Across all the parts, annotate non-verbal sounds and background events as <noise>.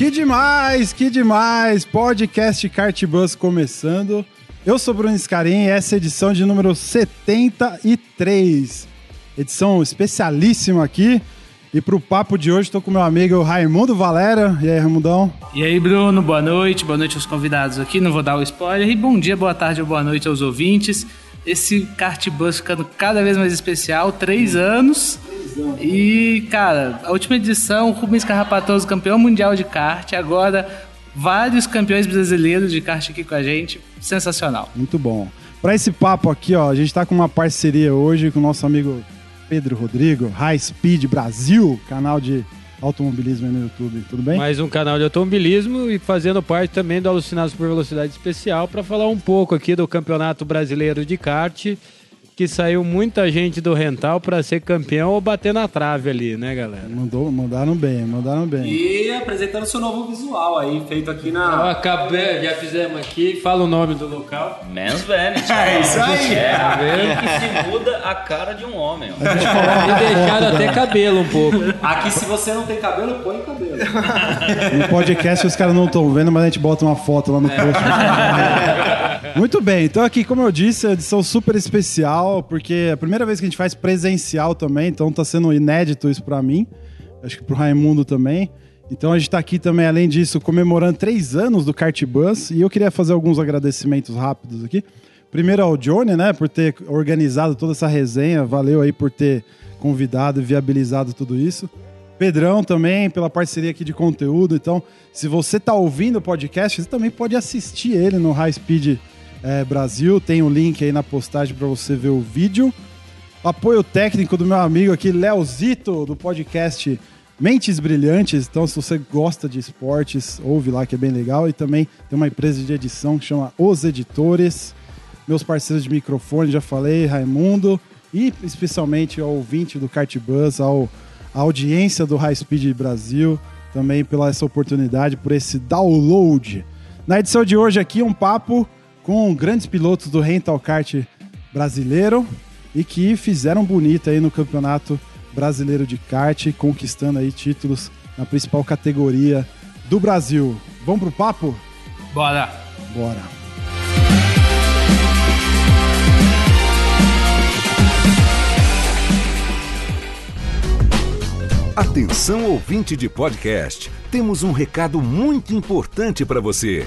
Que demais, que demais! Podcast Kart Bus começando. Eu sou Bruno Scarim e essa é a edição de número 73. Edição especialíssima aqui. E pro papo de hoje estou com meu amigo Raimundo Valera. E aí, Raimundão? E aí, Bruno, boa noite, boa noite aos convidados aqui, não vou dar o spoiler. E bom dia, boa tarde ou boa noite aos ouvintes. Esse kart bus ficando cada vez mais especial, três anos. E, cara, a última edição, Rubens Carrapatoso, campeão mundial de kart. Agora, vários campeões brasileiros de kart aqui com a gente. Sensacional. Muito bom. Para esse papo aqui, ó, a gente tá com uma parceria hoje com o nosso amigo Pedro Rodrigo, High Speed Brasil, canal de automobilismo aí no YouTube. Tudo bem? Mais um canal de automobilismo e fazendo parte também do Alucinados por Velocidade Especial para falar um pouco aqui do Campeonato Brasileiro de Kart, que saiu muita gente do rental para ser campeão ou bater na trave ali, né, galera? Mandou, mandaram bem, mandaram bem. E apresentando seu novo visual aí, feito aqui na. acabei, já fizemos aqui. Fala o nome do local. Men's Vanity. <laughs> É isso aí. É Tá que se muda a cara de um homem. ó. E deixaram até cabelo um pouco. Aqui, se você não tem cabelo, põe cabelo. No podcast os caras não estão vendo, mas a gente bota uma foto lá no post. <laughs> Muito bem, então aqui, como eu disse, é edição super especial, porque é a primeira vez que a gente faz presencial também, então tá sendo inédito isso pra mim, acho que pro Raimundo também. Então a gente tá aqui também, além disso, comemorando três anos do Kart Bus, e eu queria fazer alguns agradecimentos rápidos aqui. Primeiro ao Johnny, né, por ter organizado toda essa resenha, valeu aí por ter convidado e viabilizado tudo isso. Pedrão também, pela parceria aqui de conteúdo. Então, se você está ouvindo o podcast, você também pode assistir ele no High Speed eh, Brasil. Tem o link aí na postagem para você ver o vídeo. Apoio técnico do meu amigo aqui, Leozito, do podcast Mentes Brilhantes. Então, se você gosta de esportes, ouve lá que é bem legal. E também tem uma empresa de edição que chama Os Editores. Meus parceiros de microfone, já falei, Raimundo. E especialmente ao ouvinte do Kart Bus, ao audiência do High Speed Brasil, também pela essa oportunidade, por esse download. Na edição de hoje aqui, um papo com grandes pilotos do Rental Kart brasileiro e que fizeram bonito aí no Campeonato Brasileiro de Kart, conquistando aí títulos na principal categoria do Brasil. Vamos pro papo? Bora! Bora. Atenção ouvinte de podcast, temos um recado muito importante para você.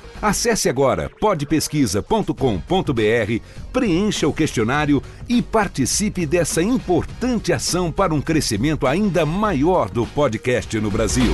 Acesse agora podpesquisa.com.br, preencha o questionário e participe dessa importante ação para um crescimento ainda maior do podcast no Brasil.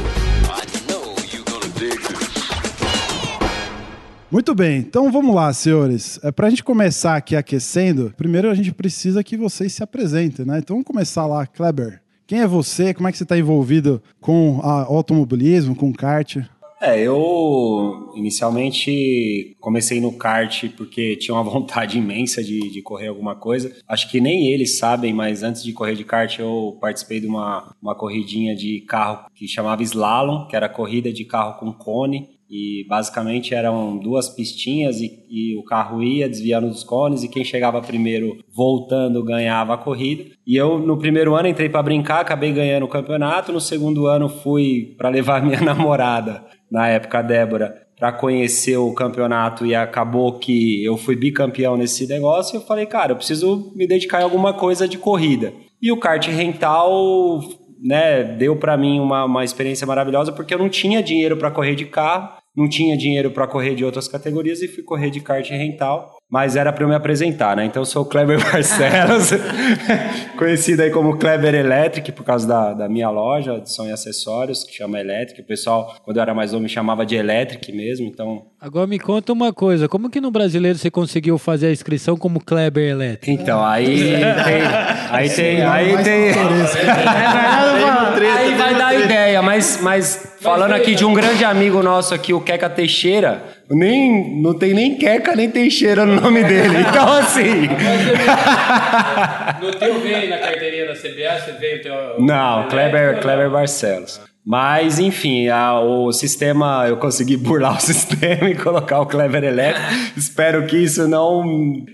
Muito bem, então vamos lá, senhores. É, Para a gente começar aqui aquecendo, primeiro a gente precisa que vocês se apresentem, né? Então vamos começar lá, Kleber. Quem é você? Como é que você está envolvido com a automobilismo, com kart? É, eu inicialmente comecei no kart porque <laughs> tinha uma vontade imensa de, de correr alguma coisa. Acho que nem eles sabem, mas antes de correr de kart eu participei de uma, uma corridinha de carro que chamava Slalom, que era corrida de carro com cone. E basicamente eram duas pistinhas e, e o carro ia desviando dos cones e quem chegava primeiro voltando ganhava a corrida. E eu no primeiro ano entrei para brincar, acabei ganhando o campeonato. No segundo ano fui para levar <laughs> minha namorada, na época a Débora, para conhecer o campeonato e acabou que eu fui bicampeão nesse negócio. Eu falei, cara, eu preciso me dedicar em alguma coisa de corrida. E o kart rental né, deu para mim uma, uma experiência maravilhosa porque eu não tinha dinheiro para correr de carro, não tinha dinheiro para correr de outras categorias e fui correr de kart rental. mas era para eu me apresentar, né? Então eu sou o Kleber <laughs> Barcelos, <laughs> conhecido aí como Kleber Electric, por causa da, da minha loja de som e acessórios, que chama Electric. O pessoal, quando eu era mais novo, me chamava de Electric mesmo, então... Agora me conta uma coisa, como que no brasileiro você conseguiu fazer a inscrição como Kleber Electric? Então, aí <laughs> tem... Aí tem... Aí tem... Aí vai dar ideia, mas, mas falando aqui de um grande amigo nosso aqui, o Queca Teixeira, nem, não tem nem Queca nem Teixeira no nome dele. <laughs> Então, assim. No teu veio na carteirinha da CBA, você veio teu. Não, Kleber, Kleber Barcelos. Mas, enfim, a- o sistema, eu consegui <laughs> burlar o sistema e colocar o Kleber Elétrico. Espero que isso não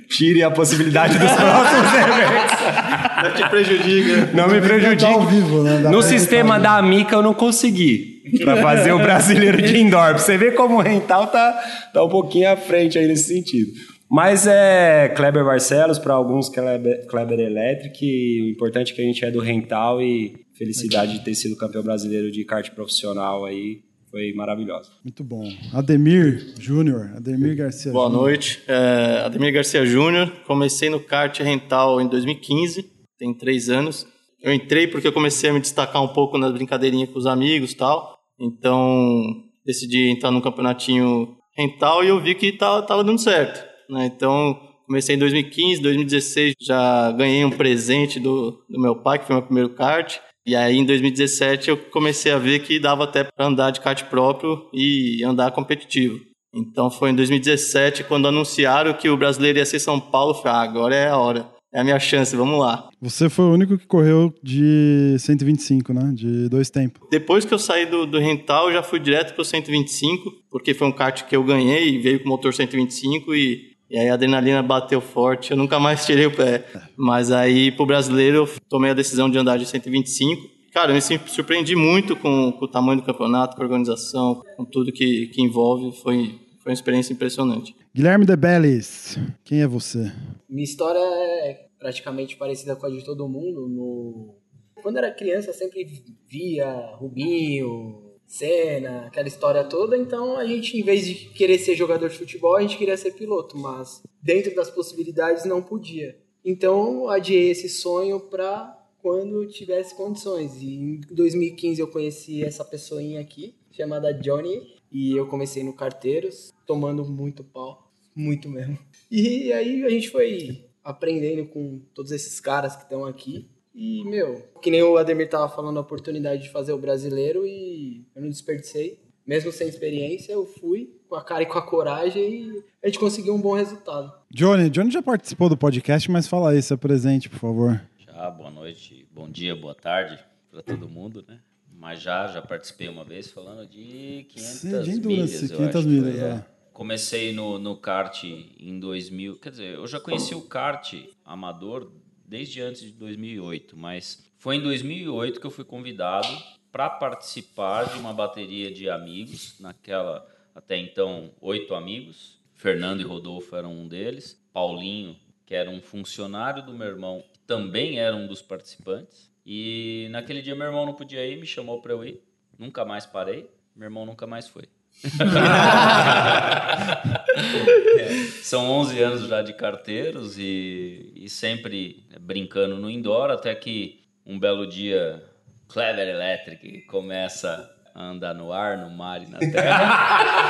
tire a possibilidade dos <laughs> próximos eventos. Não te prejudica. Não me prejudique. Ao vivo, né? Dá No sistema da Amica eu não consegui para fazer o <laughs> brasileiro de indoor. Pra você ver como o rental tá, tá um pouquinho à frente aí nesse sentido. Mas é Kleber Barcelos, para alguns Kleber, Kleber Electric. O importante é que a gente é do rental e felicidade de ter sido campeão brasileiro de kart profissional aí. Foi maravilhosa. Muito bom. Ademir Júnior, Ademir Garcia Boa Júnior. noite. É, Ademir Garcia Júnior. Comecei no kart rental em 2015, tem três anos. Eu entrei porque eu comecei a me destacar um pouco nas brincadeirinhas com os amigos e tal. Então, decidi entrar num campeonatinho rental e eu vi que tava, tava dando certo. Né? Então, comecei em 2015, 2016 já ganhei um presente do, do meu pai, que foi meu primeiro kart. E aí, em 2017, eu comecei a ver que dava até para andar de kart próprio e andar competitivo. Então foi em 2017 quando anunciaram que o brasileiro ia ser São Paulo, eu falei, ah, agora é a hora. É a minha chance, vamos lá. Você foi o único que correu de 125, né? De dois tempos. Depois que eu saí do, do rental, eu já fui direto pro 125, porque foi um kart que eu ganhei e veio com motor 125 e, e aí a adrenalina bateu forte, eu nunca mais tirei o pé. Mas aí pro brasileiro eu tomei a decisão de andar de 125. Cara, eu me surpreendi muito com, com o tamanho do campeonato, com a organização, com tudo que, que envolve. Foi, foi uma experiência impressionante. Guilherme De Bellis, quem é você? Minha história é praticamente parecida com a de todo mundo. No... Quando era criança, eu sempre via Rubinho, Senna, aquela história toda. Então, a gente, em vez de querer ser jogador de futebol, a gente queria ser piloto. Mas, dentro das possibilidades, não podia. Então, adiei esse sonho para quando tivesse condições. E em 2015 eu conheci essa pessoinha aqui, chamada Johnny, e eu comecei no Carteiros, tomando muito pau, muito mesmo. E aí a gente foi aprendendo com todos esses caras que estão aqui. E, meu, que nem o Ademir tava falando, a oportunidade de fazer o brasileiro e eu não desperdicei. Mesmo sem experiência, eu fui com a cara e com a coragem e a gente conseguiu um bom resultado. Johnny, Johnny já participou do podcast, mas fala aí, se apresente, por favor. Já, boa noite, bom dia, boa tarde para todo mundo, né? Mas já, já participei uma vez falando de 500 Sim, de Endurance, milhas. eu 500 acho que milhas, foi, é. Comecei no, no kart em 2000, quer dizer, eu já conheci o kart amador desde antes de 2008, mas foi em 2008 que eu fui convidado para participar de uma bateria de amigos, naquela até então oito amigos, Fernando e Rodolfo eram um deles, Paulinho, que era um funcionário do meu irmão, também era um dos participantes. E naquele dia meu irmão não podia ir, me chamou para eu ir. Nunca mais parei, meu irmão nunca mais foi. <laughs> É, são 11 anos já de carteiros e, e sempre brincando no indoor, até que um belo dia Clever Electric começa a andar no ar, no mar e na terra.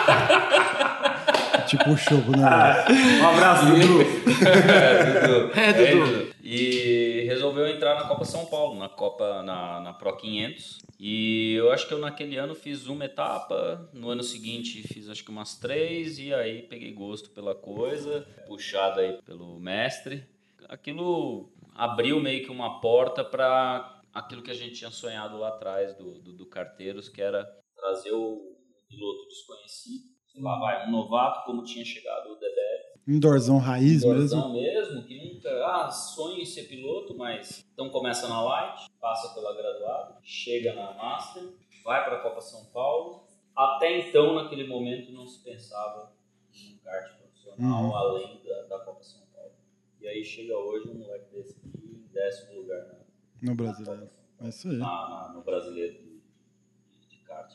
<laughs> Te puxou, né? Um abraço, <laughs> Dudu. É, Dudu. E resolveu entrar na Copa São Paulo, na Copa, na, na Pro 500. E eu acho que eu naquele ano fiz uma etapa, no ano seguinte fiz acho que umas três, e aí peguei gosto pela coisa, puxado aí pelo mestre. Aquilo abriu meio que uma porta para aquilo que a gente tinha sonhado lá atrás do, do, do Carteiros, que era trazer o piloto desconhecido. Sei lá, vai, um novato como tinha chegado o DBF Indoorzão raiz Indorzão mesmo. mesmo, que nunca, ah, sonho em ser piloto, mas então começa na Light, passa pela graduada, chega na Master, vai para a Copa São Paulo. Até então, naquele momento, não se pensava em um kart profissional Uhum. além da, da Copa São Paulo. E aí chega hoje um moleque desse aqui em décimo lugar na, No brasileiro. É isso aí. na- na- no brasileiro de, de kart.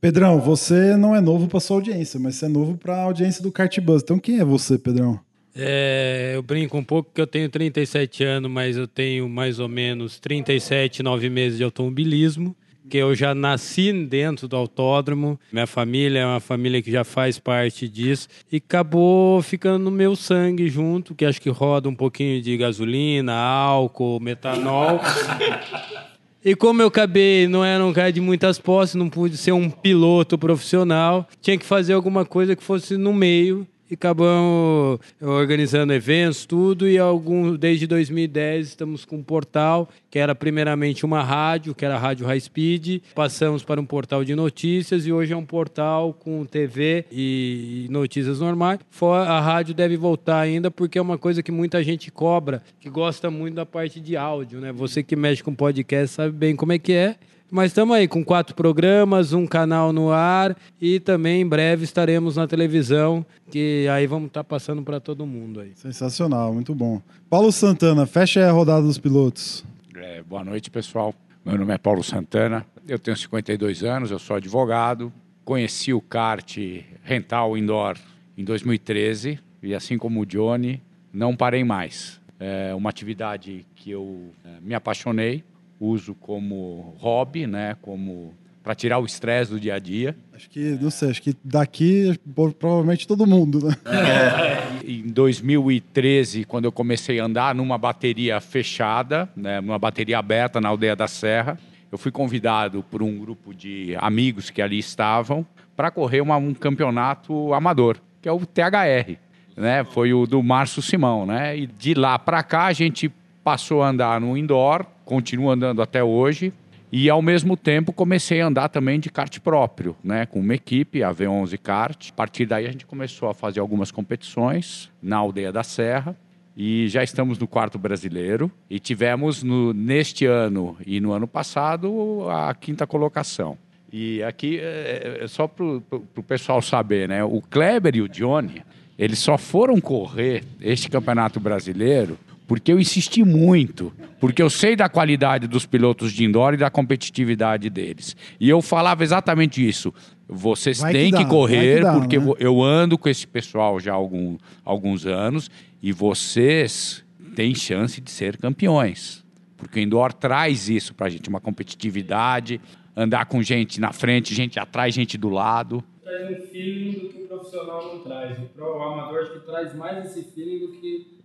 Pedrão, você não é novo para sua audiência, mas você é novo para a audiência do Kart Buzz. Então quem é você, Pedrão? É, eu brinco um pouco que eu tenho 37 anos, mas eu tenho mais ou menos 37, 9 meses de automobilismo. Que eu já nasci dentro do autódromo, minha família é uma família que já faz parte disso, e acabou ficando no meu sangue junto, que acho que roda um pouquinho de gasolina, álcool, metanol. <laughs> E como eu acabei, não era um cara de muitas posses, não pude ser um piloto profissional, tinha que fazer alguma coisa que fosse no meio e acabamos organizando eventos, tudo, e algum, desde 2010 estamos com um portal, que era primeiramente uma rádio, que era a Rádio High Speed, passamos para um portal de notícias e hoje é um portal com TV e notícias normais. A rádio deve voltar ainda porque é uma coisa que muita gente cobra, que gosta muito da parte de áudio, né? Você que mexe com podcast sabe bem como é que é. Mas estamos aí com quatro programas, um canal no ar e também em breve estaremos na televisão, que aí vamos estar tá passando para todo mundo aí. Sensacional, muito bom. Paulo Santana, fecha a rodada dos pilotos. É, boa noite, pessoal. Meu nome é Paulo Santana, eu tenho 52 anos, eu sou advogado. Conheci o kart rental indoor em 2013 e assim como o Johnny, não parei mais. É uma atividade que eu é, me apaixonei uso como hobby, né, como para tirar o estresse do dia a dia. Acho que, não sei, acho que daqui provavelmente todo mundo, né? <laughs> É. em 2013, quando eu comecei a andar numa bateria fechada, né, numa bateria aberta na aldeia da Serra, eu fui convidado por um grupo de amigos que ali estavam para correr uma, um campeonato amador, que é o THR. Né? Foi o do Márcio Simão, né? E de lá para cá a gente passou a andar no indoor, continuo andando até hoje. E ao mesmo tempo comecei a andar também de kart próprio, né, com uma equipe, a V11 Kart. A partir daí a gente começou a fazer algumas competições na aldeia da Serra e já estamos no quarto brasileiro e tivemos no, neste ano e no ano passado a quinta colocação. E aqui, é, é só para o pessoal saber, né, o Kleber e o Johnny, eles só foram correr este campeonato brasileiro porque eu insisti muito, porque eu sei da qualidade dos pilotos de indoor e da competitividade deles. E eu falava exatamente isso. Vocês vai têm que, que correr, que dá, porque né? eu ando com esse pessoal já há algum, alguns anos e vocês têm chance de ser campeões. Porque o indoor traz isso para a gente, uma competitividade, andar com gente na frente, gente atrás, gente do lado. Traz um feeling do que o profissional não traz. O amador acho que traz mais esse feeling do que.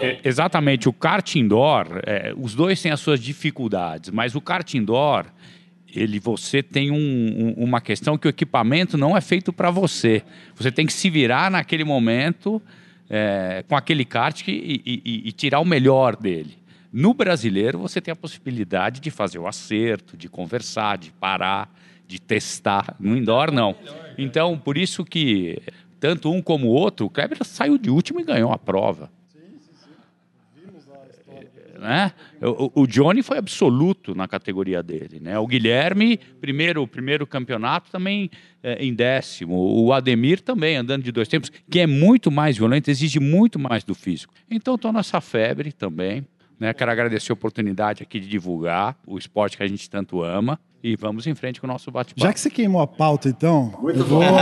É, exatamente, o kart indoor, é, os dois têm as suas dificuldades, mas o kart indoor, ele, você tem um, um, uma questão que o equipamento não é feito para você. Você tem que se virar naquele momento é, com aquele kart e, e, e tirar o melhor dele. No brasileiro, você tem a possibilidade de fazer o acerto, de conversar, de parar, de testar. No indoor, não. Então, por isso que tanto um como o outro, o Kleber saiu de último e ganhou a prova. Sim, sim, sim. Vimos a história. Né? O, o, Johnny foi absoluto na categoria dele. Né? O Guilherme, primeiro, primeiro campeonato, também é, em décimo. O Ademir também, andando de dois tempos, que é muito mais violento, exige muito mais do físico. Então, estou nessa febre também. Né? Quero agradecer a oportunidade aqui de divulgar o esporte que a gente tanto ama. E vamos em frente com o nosso bate-papo. Já que você queimou a pauta, então. Muito bom. Vou... <laughs>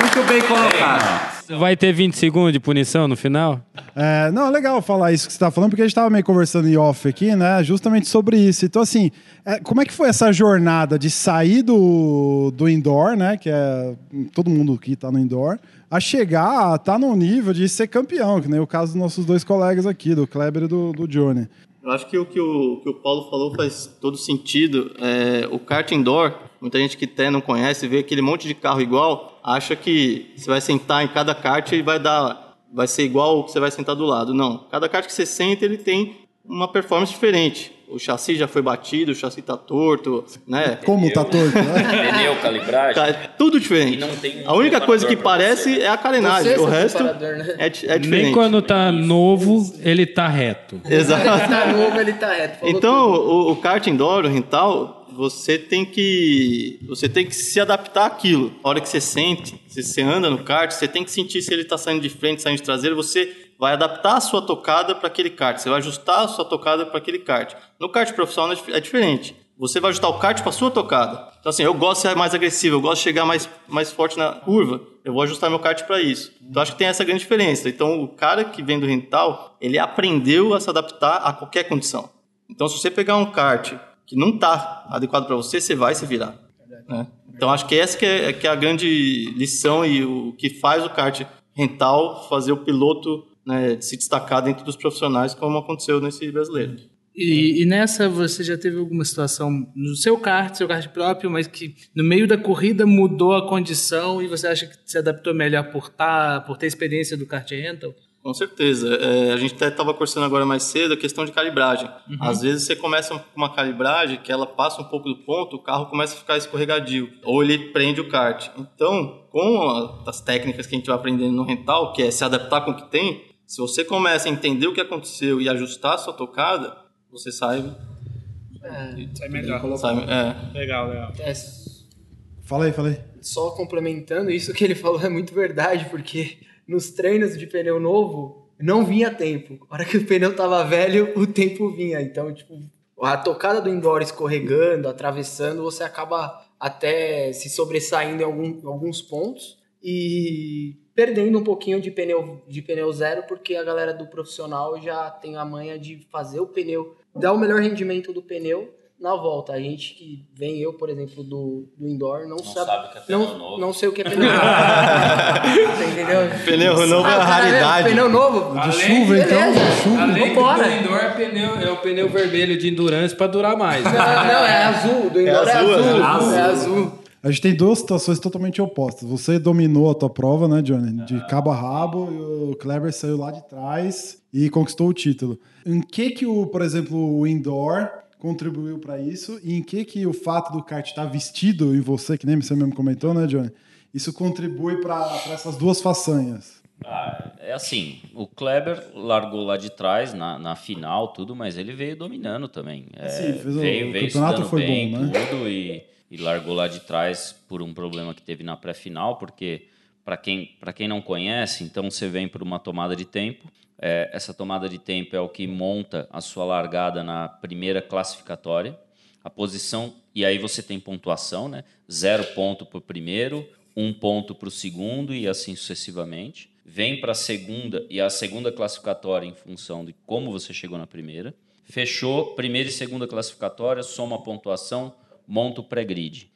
Muito bem colocado. Vai ter 20 segundos de punição no final? É, não, é legal falar isso que você está falando, porque a gente estava meio conversando em off aqui, né? Justamente sobre isso. Então, assim, é, como é que foi essa jornada de sair do, do indoor, né? Que é todo mundo que está no indoor, a chegar a estar tá no nível de ser campeão, que nem o caso dos nossos dois colegas aqui, do Kleber e do, do Johnny. Eu acho que o que o, que o Paulo falou faz todo sentido. É, o kart indoor, muita gente que até não conhece, vê aquele monte de carro igual, acha que você vai sentar em cada kart e vai dar, vai ser igual o que você vai sentar do lado. Não, cada kart que você senta ele tem uma performance diferente o chassi já foi batido, o chassi tá torto, né? <laughs> Como Pneu, tá torto? Né? <laughs> Pneu, calibragem. Tá, tudo diferente. Um a única coisa que parece é a carenagem, o resto né? é, é, diferente. Nem quando tá novo, ele tá reto. <laughs> Exato. Quando tá novo, ele tá reto. Falou então, o, o kart indoor, o rental, você tem que você tem que se adaptar àquilo. A hora que você sente, se você anda no kart, você tem que sentir se ele está saindo de frente, saindo de traseiro, você vai adaptar a sua tocada para aquele kart, você vai ajustar a sua tocada para aquele kart. No kart profissional é diferente. você vai ajustar o kart para sua tocada. Então assim, eu gosto de ser mais agressivo, eu gosto de chegar mais, mais forte na curva, eu vou ajustar meu kart para isso. Então acho que tem essa grande diferença. Então o cara que vem do rental, ele aprendeu a se adaptar a qualquer condição. Então se você pegar um kart que não está adequado para você, você vai se virar. Né? Então acho que essa que é, que é, a grande lição e o que faz o kart rental fazer o piloto né, se destacar dentro dos profissionais, como aconteceu nesse brasileiro. E, e, nessa você já teve alguma situação no seu kart, seu kart próprio, mas que no meio da corrida mudou a condição e você acha que se adaptou melhor por, tá, por ter experiência do kart rental? Com certeza. É, a gente até estava conversando agora mais cedo a questão de calibragem. Uhum. Às vezes você começa com uma calibragem que ela passa um pouco do ponto, o carro começa a ficar escorregadio, ou ele prende o kart. Então, com as técnicas que a gente vai aprendendo no rental, que é se adaptar com o que tem, se você começa a entender o que aconteceu e ajustar a sua tocada, você sai. É, sai melhor. Sai, é. Legal, legal. É, fala aí, fala aí. Só complementando, isso que ele falou é muito verdade, porque nos treinos de pneu novo não vinha tempo. A hora que o pneu tava velho, o tempo vinha. Então, tipo, a tocada do indoor escorregando, atravessando, você acaba até se sobressaindo em algum, alguns pontos e perdendo um pouquinho de pneu, de pneu zero, porque a galera do profissional já tem a manha de fazer o pneu dar o melhor rendimento do pneu na volta. A gente que vem, eu, por exemplo, do, do indoor, não, não sabe. sabe que é pneu não, novo. não sei o que é pneu novo. <laughs> Entendeu? Pneu novo é Ah, uma o cara vê raridade. Pneu novo? De Além- chuva, então? beleza. De chuva. Além Vambora. do indoor é, pneu, é o pneu vermelho de endurance para durar mais. Não, não, é azul. Do indoor é azul, azul. é É azul. A gente tem duas situações totalmente opostas. Você dominou a tua prova, né, Johnny? De cabo a rabo, e o Kleber saiu lá de trás e conquistou o título. Em que que o, por exemplo, o indoor contribuiu para isso e em que que o fato do kart estar vestido em você, que nem você mesmo comentou, né, Johnny? Isso contribui para essas duas façanhas. Ah, é assim, o Kleber largou lá de trás na, na final, tudo, mas ele veio dominando também. É, Sim, fez o- veio, o veio campeonato foi bem, bom, né? tudo, e, e largou lá de trás por um problema que teve na pré-final, porque para quem, pra quem não conhece, então você vem por uma tomada de tempo. É, essa tomada de tempo é o que monta a sua largada na primeira classificatória. A posição, e aí você tem pontuação, né? Zero ponto para o primeiro, um ponto para o segundo e assim sucessivamente. Vem para a segunda e a segunda classificatória em função de como você chegou na primeira. Fechou primeira e segunda classificatória, soma a pontuação, monta o pré-grid,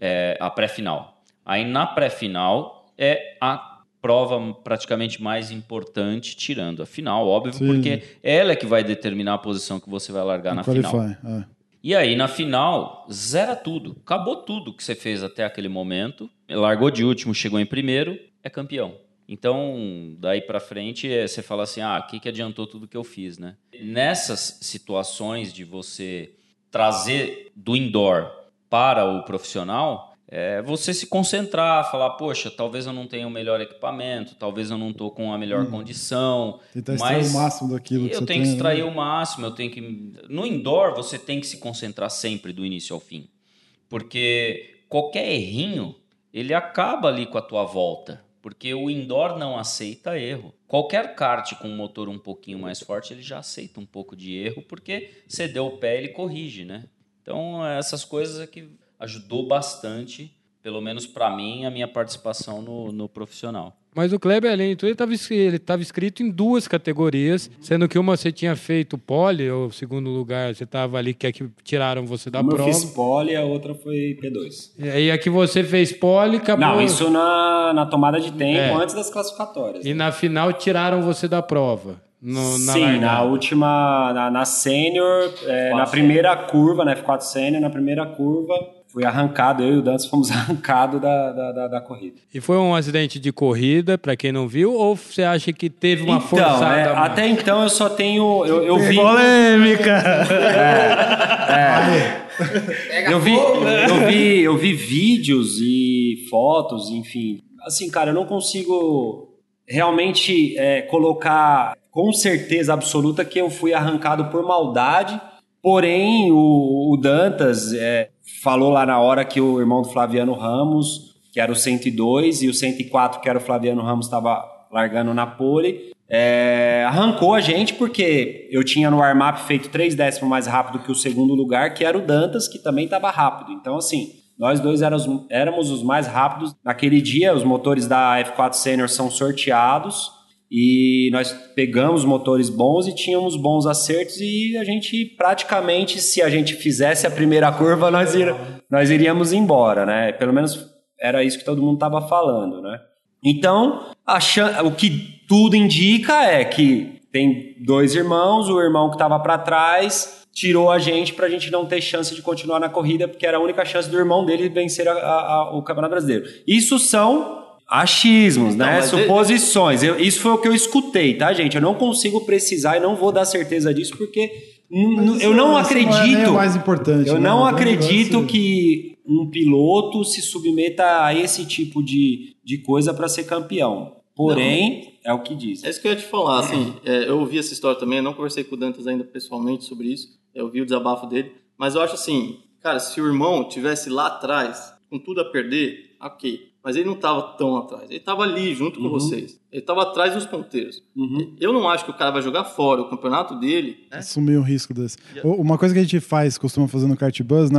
é, a pré-final. Aí na pré-final é a prova praticamente mais importante, tirando a final, óbvio, Sim. porque ela é que vai determinar a posição que você vai largar na final. Qualify. é. E aí, na final, zera tudo. Acabou tudo que você fez até aquele momento. Largou de último, chegou em primeiro, é campeão. Então, daí pra frente, é, você fala assim: ah, o que, que adiantou tudo que eu fiz, né? Nessas situações de você trazer do indoor para o profissional, é você se concentrar, falar: poxa, talvez eu não tenha o melhor equipamento, talvez eu não tô com a melhor condição. Tentar extrair mas o máximo daquilo que eu você tenho que extrair né? o máximo, eu tenho que. No indoor, você tem que se concentrar sempre do início ao fim. Porque qualquer errinho, ele acaba ali com a tua volta. Porque o indoor não aceita erro. Qualquer kart com um motor um pouquinho mais forte, ele já aceita um pouco de erro, porque você deu o pé, ele corrige, né? Então, essas coisas é que ajudou bastante, pelo menos para mim, a minha participação no, no profissional. Mas o Kleber, além de tudo, ele estava inscrito em duas categorias, sendo que uma você tinha feito pole, ou segundo lugar, você estava ali, que é que tiraram você da Uma eu prova. fiz pole, a outra foi P2. E aí a que você fez pole, acabou. Não, isso na, na tomada de tempo, É. antes das classificatórias. E na final tiraram você da prova. No, na Sim, na largada. última, na, na sênior, é, na primeira curva, na F4 sênior, na primeira curva, fui arrancado, eu e o Dantas fomos <laughs> arrancados da, da, da, da corrida. E foi um acidente de corrida, pra quem não viu, ou você acha que teve uma então, forçada? é, até então eu só tenho. Eu, eu vi. Polêmica! Eu vi, eu, vi, eu vi vídeos e fotos, enfim. Assim, cara, eu não consigo realmente é, colocar com certeza absoluta que eu fui arrancado por maldade. Porém, o, o Dantas é, falou lá na hora que o irmão do Flaviano Ramos, que era o 102, e o 104, que era o Flaviano Ramos, estava largando na pole. é, arrancou a gente porque eu tinha no warm-up feito três décimos mais rápido que o segundo lugar, que era o Dantas, que também estava rápido. Então, assim, nós dois éramos, éramos os mais rápidos. Naquele dia, os motores da F4 Senior são sorteados e nós pegamos motores bons e tínhamos bons acertos e a gente praticamente, se a gente fizesse a primeira curva, nós, ir, nós iríamos embora, né? Pelo menos era isso que todo mundo estava falando, né? Então, o que tudo indica é que tem dois irmãos, o irmão que estava para trás tirou a gente para a gente não ter chance de continuar na corrida, porque era a única chance do irmão dele vencer a, a, o Campeonato Brasileiro. Isso são achismos, então, né? Suposições. Eu, isso foi o que eu escutei, tá, gente? Eu não consigo precisar e não vou dar certeza disso, porque eu não acredito. Não é o mais importante. Eu né? não acredito que um piloto se submeta a esse tipo de, de coisa para ser campeão. Porém, não, é o que diz. É isso que eu ia te falar. Assim, é, eu ouvi essa história também, não conversei com o Dantas ainda pessoalmente sobre isso. Eu vi o desabafo dele. Mas eu acho assim, cara, se o irmão tivesse lá atrás, com tudo a perder, ok. Mas ele não estava tão atrás. Ele estava ali junto com uhum. vocês. Ele estava atrás dos ponteiros. Uhum. Eu não acho que o cara vai jogar fora o campeonato dele. Né? Assumir um risco desse. Uma coisa que a gente faz, costuma fazer no kart bus, né,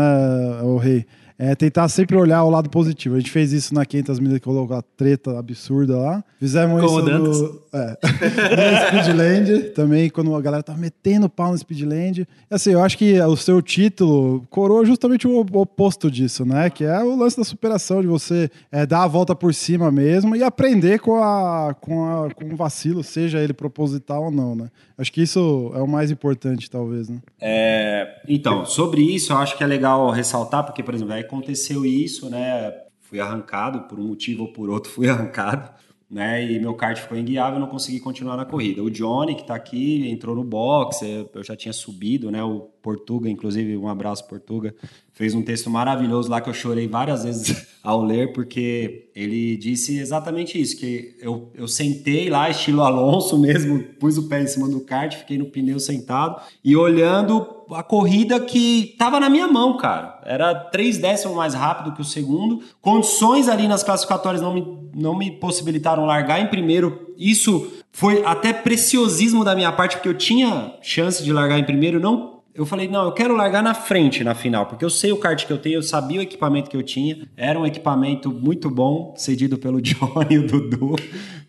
o Rei? É tentar sempre olhar o lado positivo. A gente fez isso na 500 milhas que colocou a treta absurda lá. Fizemos Como isso no, é, <laughs> no Speedland também, quando a galera tava metendo pau no Speedland. Assim, eu acho que o seu título coroa justamente o oposto disso, né? Que é o lance da superação, de você é, dar a volta por cima mesmo e aprender com, a, com, a, com o vacilo, seja ele proposital ou não, né? Acho que isso é o mais importante, talvez, né? É, então, sobre isso, eu acho que é legal ressaltar, porque, por exemplo, aí aconteceu isso, né? Fui arrancado, por um motivo ou por outro, <laughs> fui arrancado né? E meu kart ficou inguiável, não consegui continuar na corrida. O Johnny, que está aqui, entrou no box, eu já tinha subido, né? O Portuga, inclusive, um abraço, Portuga, fez um texto maravilhoso lá que eu chorei várias vezes <laughs> ao ler, porque ele disse exatamente isso, que eu, eu sentei lá, estilo Alonso mesmo, pus o pé em cima do kart, fiquei no pneu sentado e olhando a corrida que estava na minha mão, cara. Era três décimos mais rápido que o segundo. Condições ali nas classificatórias não me, não me possibilitaram largar em primeiro. Isso foi até preciosismo da minha parte, porque eu tinha chance de largar em primeiro, não eu falei, não, eu quero largar na frente na final, porque eu sei o kart que eu tenho, eu sabia o equipamento que eu tinha. Era um equipamento muito bom, cedido pelo <laughs> Johnny e o Dudu,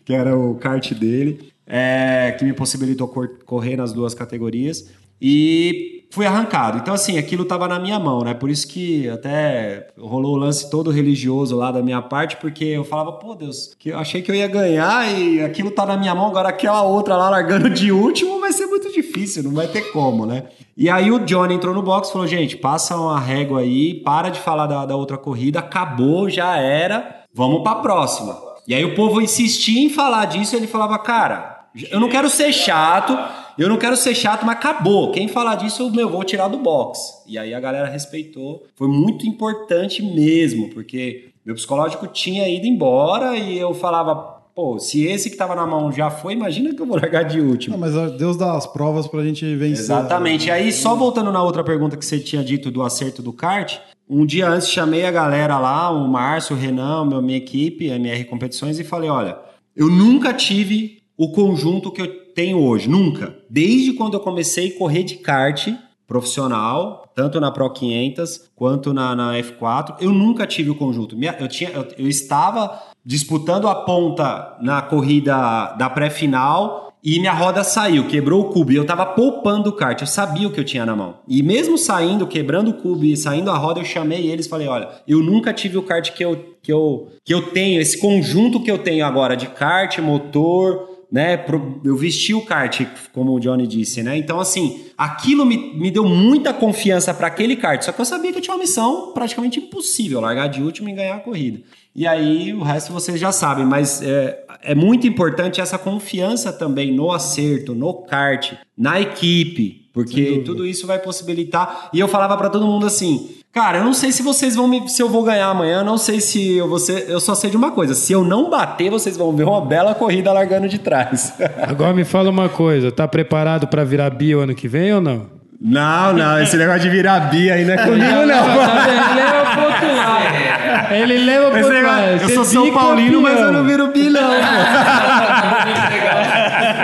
que era o kart dele, é, que me possibilitou correr nas duas categorias. E fui arrancado. Então, assim, aquilo estava na minha mão, né? Por isso que até rolou o lance todo religioso lá da minha parte, porque eu falava, pô, Deus, que eu achei que eu ia ganhar e aquilo tá na minha mão, agora aquela outra lá largando de último vai ser muito difícil, não vai ter como, né? E aí o Johnny entrou no box e falou, gente, passa uma régua aí, para de falar da, da outra corrida, acabou, já era, vamos pra próxima. E aí o povo insistia em falar disso ele falava, cara, eu não quero ser chato, eu não quero ser chato, mas acabou. Quem falar disso, eu meu, vou tirar do box. E aí a galera respeitou. Foi muito importante mesmo, porque meu psicológico tinha ido embora e eu falava, pô, se esse que tava na mão já foi, imagina que eu vou largar de último. Não, mas Deus dá as provas pra gente vencer. Exatamente. E aí, só voltando na outra pergunta que você tinha dito do acerto do kart, um dia antes chamei a galera lá, o Márcio, o Renan, minha equipe, a MR Competições, e falei: olha, eu nunca tive o conjunto que eu tenho hoje, nunca. Desde quando eu comecei a correr de kart profissional, tanto na Pro 500 quanto na, na F4, eu nunca tive o conjunto. Eu, tinha, eu, eu estava disputando a ponta na corrida da pré-final e minha roda saiu, quebrou o cubo e eu tava poupando o kart, eu sabia o que eu tinha na mão. E mesmo saindo, quebrando o cubo e saindo a roda, eu chamei eles falei: olha, eu nunca tive o kart que eu, que, eu, que eu tenho, esse conjunto que eu tenho agora de kart, motor, né? Eu vesti o kart, como o Johnny disse, né? Então, assim, aquilo me, me deu muita confiança para aquele kart. Só que eu sabia que eu tinha uma missão praticamente impossível, largar de último e ganhar a corrida. E aí, o resto vocês já sabem, mas é, é muito importante essa confiança também no acerto, no kart, na equipe, porque tudo isso vai possibilitar. E eu falava para todo mundo assim Cara, eu não sei se vocês vão me, se eu vou ganhar amanhã, não sei se eu vou ser, eu só sei de uma coisa, se eu não bater, vocês vão ver uma bela corrida largando de trás. <laughs> Agora me fala uma coisa, tá preparado para virar bio ano que vem ou não? Não, não, esse negócio de virar bi aí não é comigo, não. Ele leva pro outro lado. Ele leva pro outro lado. Eu sou São Paulino, mas eu não viro bi, não. <laughs>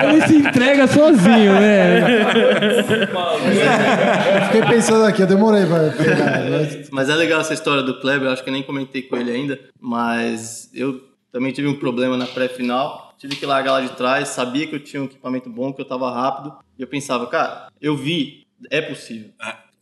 Ele se entrega sozinho, né? Eu <laughs> fiquei pensando aqui, eu demorei pra pegar. mas- Mas é legal essa história do Kleber, eu acho que eu nem comentei com ele ainda, mas eu também tive um problema na pré-final, tive que largar lá de trás, sabia que eu tinha um equipamento bom, que eu tava rápido, e eu pensava, cara, eu vi, é possível.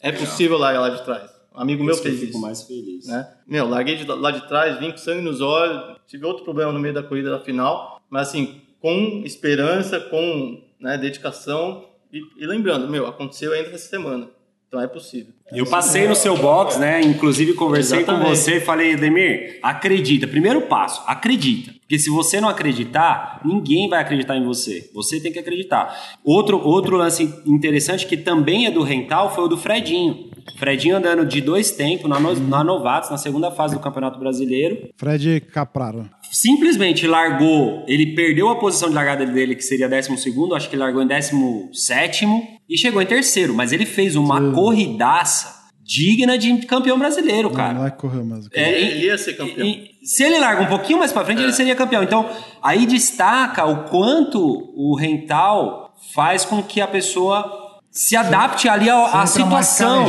É possível largar lá de trás. Um amigo meu Isso que eu fez fico isso. mais feliz. Né? Meu, larguei de lá de trás, vim com sangue nos olhos, tive outro problema no meio da corrida da final, mas assim, com esperança, com né, dedicação e, e lembrando, meu, aconteceu ainda essa semana, então é possível. Eu passei no seu box, né? Inclusive conversei com Exatamente. você e falei, Ademir, acredita. Primeiro passo, acredita. Porque se você não acreditar, ninguém vai acreditar em você. Você tem que acreditar. Outro, outro lance interessante que também é do rental foi o do Fredinho. Fredinho andando de dois tempos na, no, na Novatos, na segunda fase do Campeonato Brasileiro. Fred Capraro. Simplesmente largou, ele perdeu a posição de largada dele, que seria 12 segundo, acho que ele largou em 17 e chegou em terceiro. Mas ele fez uma corridaça digna de campeão brasileiro, Não, cara. não é que correu mesmo. É, Ele ia ser campeão. e- se ele larga um pouquinho mais pra frente, ele seria campeão. Então, aí destaca o quanto o rental faz com que a pessoa se adapte ali à, mais situação.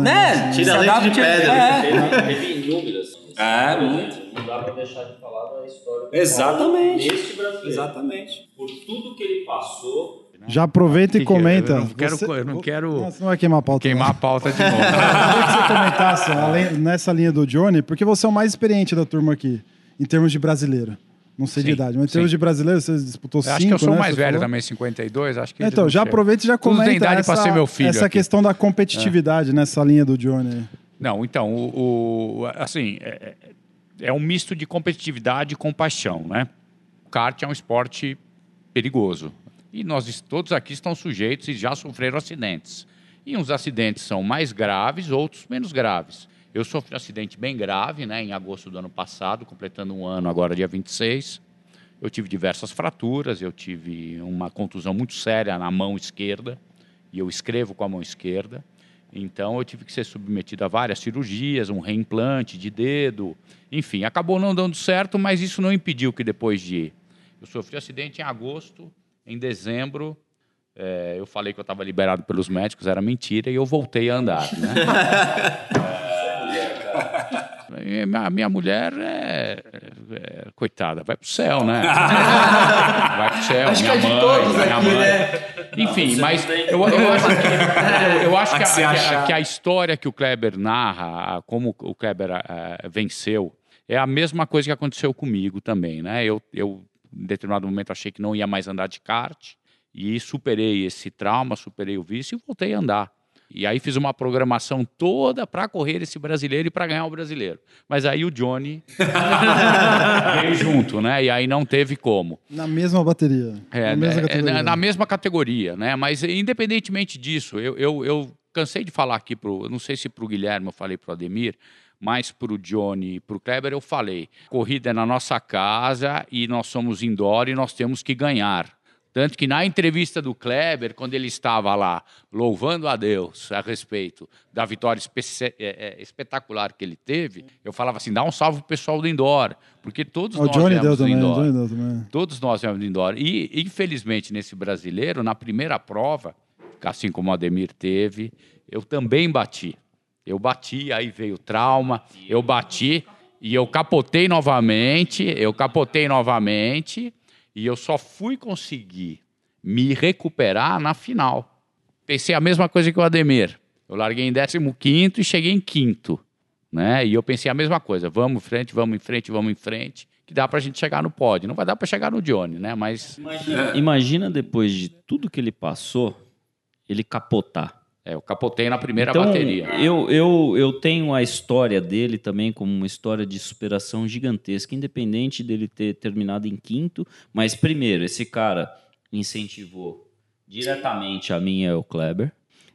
né? né? Tira Se leite de pedra. É. Teve inúmeras. É, muito. Não dá pra deixar de falar da história do Exatamente. Neste brasileiro. Exatamente. Por tudo que ele passou, Já aproveita e que é? comenta. Eu não quero- eu não quero Não, você não vai queimar a pauta. Queimar a não. pauta de <laughs> novo. Eu queria que você comentasse além- nessa linha do Johnny, porque você é o mais experiente da turma aqui, em termos de brasileiro. Não sei de Sim, idade, mas em termos sim. de brasileiro, você disputou Eu cinco, acho que eu sou né, mais você velho falou? também, 52, acho que Então, não já aproveita e já comenta idade essa, pra ser meu filho essa aqui. questão da competitividade nessa linha do Johnny. Não, então, o, o- assim, é, é um misto de competitividade com paixão, né? O kart é um esporte perigoso. E nós todos aqui estão sujeitos e já sofreram acidentes. E uns acidentes são mais graves, outros menos graves. Eu sofri um acidente bem grave, né, em agosto do ano passado, completando um ano agora, dia 26. Eu tive diversas fraturas, eu tive uma contusão muito séria na mão esquerda, e eu escrevo com a mão esquerda. Então eu tive que ser submetido a várias cirurgias, um reimplante de dedo, enfim, acabou não dando certo, mas isso não impediu que depois de. Eu sofri um acidente em agosto, em dezembro, eh, eu falei que eu estava liberado pelos médicos, era mentira, e eu voltei a andar. Né? <laughs> E minha, minha mulher é, é- Coitada, vai pro céu, né? <laughs> vai pro céu, Acho que minha é de mãe, todos minha aqui, mãe. né? Enfim, mas eu, eu acho que, eu, <laughs> eu acho que, a, que, a, que a história que o Kleber narra, a- como o Kleber venceu, é a mesma coisa que aconteceu comigo também, né? Eu, eu, em determinado momento, achei que não ia mais andar de kart e superei esse trauma, superei o vício e voltei a andar. E aí fiz uma programação toda para correr esse brasileiro e para ganhar o brasileiro. Mas aí o Johnny <laughs> veio junto, né? E aí não teve como. Na mesma bateria. É, na mesma é, categoria. na, na mesma categoria, né? Mas independentemente disso, eu, eu, eu cansei de falar aqui pro, não sei se para o Guilherme eu falei para o Ademir, mas para o Johnny e para o Kleber eu falei, corrida é na nossa casa e nós somos indoor e nós temos que ganhar. Tanto que na entrevista do Kleber, quando ele estava lá louvando a Deus a respeito da vitória especi- é, é, espetacular que ele teve, eu falava assim: dá um salve pro pessoal do indoor, porque todos O nós Johnny viemos do também, indoor. Johnny deu também. Todos nós viemos do indoor. E, infelizmente, nesse brasileiro, na primeira prova, assim como o Ademir teve, eu também bati. Eu bati, aí veio o trauma, eu bati e eu capotei novamente, eu capotei novamente e eu só fui conseguir me recuperar na final. Pensei a mesma coisa que o Ademir. Eu larguei em 15 e cheguei em quinto. Né? E eu pensei a mesma coisa. Vamos em frente, vamos em frente, vamos em frente. Que dá pra gente chegar no pódio. Não vai dar pra chegar no Johnny, né? Mas imagina depois de tudo que ele passou, ele capotar. É, eu capotei na primeira então, bateria. Eu, eu, eu tenho a história dele também como uma história de superação gigantesca, independente dele ter terminado em quinto. Mas, primeiro, esse cara incentivou diretamente a mim e o Kleber.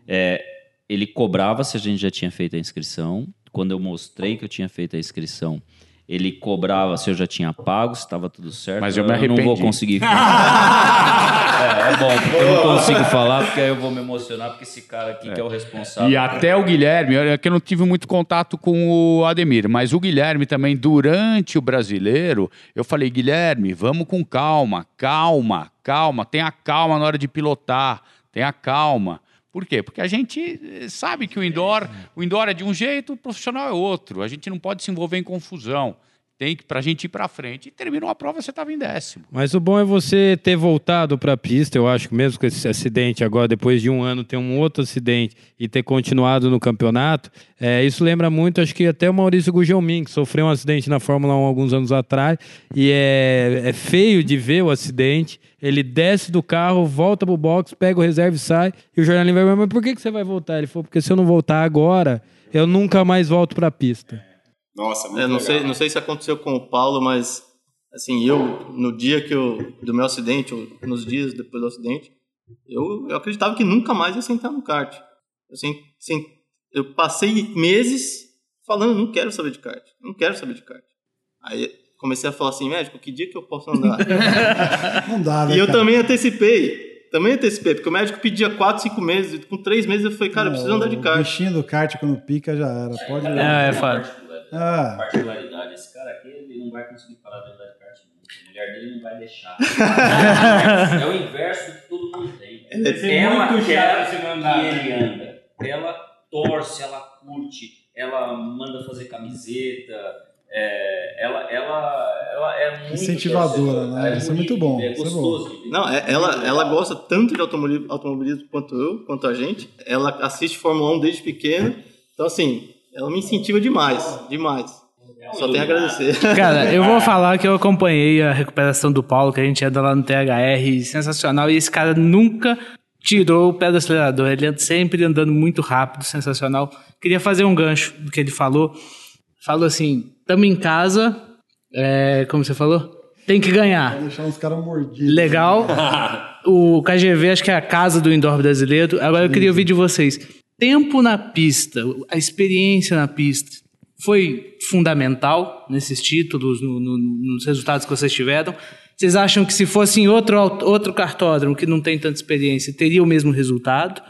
É, ele cobrava se a gente já tinha feito a inscrição. Quando eu mostrei que eu tinha feito a inscrição, ele cobrava se eu já tinha pago, se estava tudo certo. Mas eu me não vou arrependi. conseguir. <laughs> <laughs> É, é bom, porque eu não consigo falar, porque aí eu vou me emocionar, porque esse cara aqui que é o responsável. E até o Guilherme, é que eu não tive muito contato com o Ademir, mas o Guilherme também, durante o brasileiro, eu falei, Guilherme, vamos com calma, calma, calma, tenha calma na hora de pilotar, tenha calma. Por quê? Porque a gente eh, sabe que o indoor, o indoor é de um jeito, o profissional é outro. A gente não pode se envolver em confusão. Tem que, pra gente ir pra frente. E terminou a prova, você estava em décimo. Mas o bom é você ter voltado para a pista. Eu acho que mesmo com esse acidente agora, depois de um ano, ter um outro acidente e ter continuado no campeonato, é, isso lembra muito, acho que até o Maurício Gugelmin, que sofreu um acidente na Fórmula 1 alguns anos atrás. E é, é feio de ver o acidente. Ele desce do carro, volta pro box, pega o reserva e sai. E o jornalista vai, mas por que, que você vai voltar? Ele falou, porque se eu não voltar agora, eu nunca mais volto para a pista. Nossa, muito É, não, legal. sei, não sei se aconteceu com o Paulo, mas assim, eu, no dia que eu, do meu acidente, ou nos dias depois do acidente, eu, eu acreditava que nunca mais ia sentar no kart. Eu, eu passei meses falando, não quero saber de kart, não quero saber de kart. Aí comecei a falar assim, médico, que dia que eu posso andar? <laughs> Não dá, né, e eu cara? também antecipei, também antecipei, porque o médico pedia 4, 5 meses, e com 3 meses eu falei, cara, eu preciso andar de O kart. bichinho do kart quando pica já era. Pode É, é fato. Ah, Particularidade, esse cara aqui, ele não vai conseguir parar de andar de kart. A mulher dele não vai deixar. <laughs> é o inverso que todo mundo tem. Ela quer que ele anda. Ela torce, ela curte, ela manda fazer camiseta. é, ela, ela, ela é muito Incentivadora, né? é Isso é muito bom, É isso é gostoso. ver. Não, é- ela, ela gosta tanto de automobilismo, automobilismo quanto eu, quanto a gente. Ela assiste Fórmula 1 desde pequena. Então, assim, ela me incentiva demais, demais. Só tenho a agradecer. Cara, eu vou <laughs> falar que eu acompanhei a recuperação do Paulo, que a gente anda lá no THR, sensacional, e esse cara nunca tirou o pé do acelerador, ele anda sempre andando muito rápido, sensacional. Queria fazer um gancho do que ele falou. Falou assim: estamos em casa, é, como você falou? Tem que ganhar. deixar uns caras mordidos. Legal. <laughs> O KGV acho que é a casa do indoor brasileiro. Agora eu queria ouvir de vocês. Tempo na pista, a experiência na pista, foi fundamental nesses títulos, no- no- nos resultados que vocês tiveram? Vocês acham que se fosse em outro, outro cartódromo que não tem tanta experiência, teria o mesmo resultado?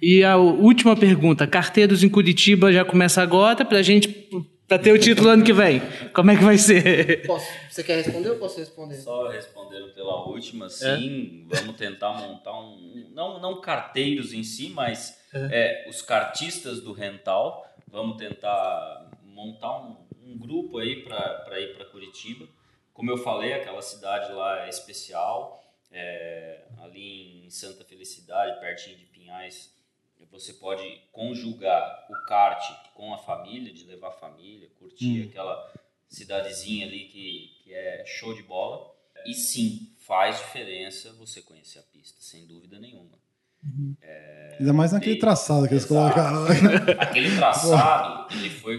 E a última pergunta, carteiros em Curitiba já começa agora pra gente, pra ter o título ano que vem. Como é que vai ser? Posso, você quer responder ou posso responder? Só respondendo pela última, sim, vamos tentar montar um. Não, não carteiros em si, mas é, os cartistas do rental. Vamos tentar montar um, um grupo aí para ir para Curitiba. Como eu falei, aquela cidade lá é especial. é, ali em Santa Felicidade, pertinho de Pinhais, você pode conjugar o kart com a família, de levar a família, curtir aquela cidadezinha ali que, que é show de bola. E sim, faz diferença você conhecer a pista, sem dúvida nenhuma. Ainda mais naquele E- traçado que eles Exato. colocaram. <laughs> Aquele <laughs> traçado, ele foi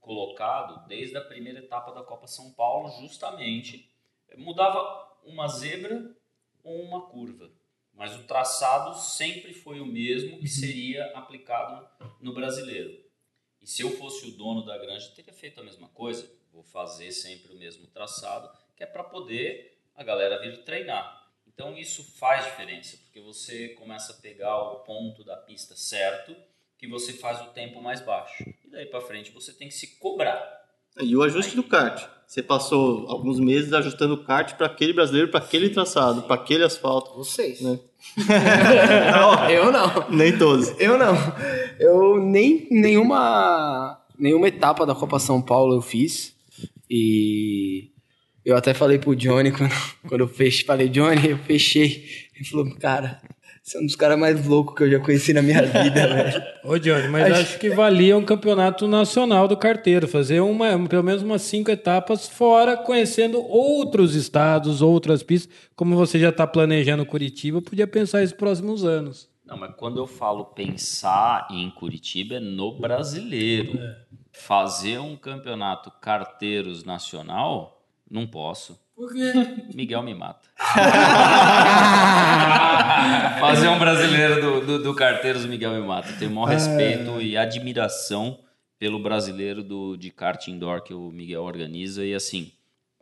colocado desde a primeira etapa da Copa São Paulo, justamente. Mudava uma zebra ou uma curva. Mas o traçado sempre foi o mesmo que seria aplicado no brasileiro. E se eu fosse o dono da granja, eu teria feito a mesma coisa. Vou fazer sempre o mesmo traçado, que é para poder a galera vir treinar. Então isso faz diferença, porque você começa a pegar o ponto da pista certo, que você faz o tempo mais baixo. E daí para frente você tem que se cobrar. E o ajuste do kart. Você passou alguns meses ajustando o kart para aquele brasileiro, para aquele traçado, para aquele asfalto. Vocês. Né? <laughs> eu não. Nem todos. Eu não. Eu nem nenhuma nenhuma etapa da Copa São Paulo eu fiz. E eu até falei pro Johnny quando, <laughs> quando eu fechei, falei, Johnny, eu fechei. Ele falou, cara, você é um dos caras mais loucos que eu já conheci na minha vida, <laughs> velho. Ô, Johnny, mas acho que valia um campeonato nacional do carteiro, fazer uma, pelo menos umas cinco etapas fora, conhecendo outros estados, outras pistas. Como você já está planejando Curitiba, podia pensar isso nos próximos anos. Não, mas quando eu falo pensar em Curitiba é no brasileiro. Fazer um campeonato carteiros nacional, não posso. Por quê? Miguel me mata. <laughs> Fazer um brasileiro do, do, do Carteiros, o Miguel me mata. Tenho o maior respeito e admiração pelo brasileiro do, de kart indoor que o Miguel organiza. E assim,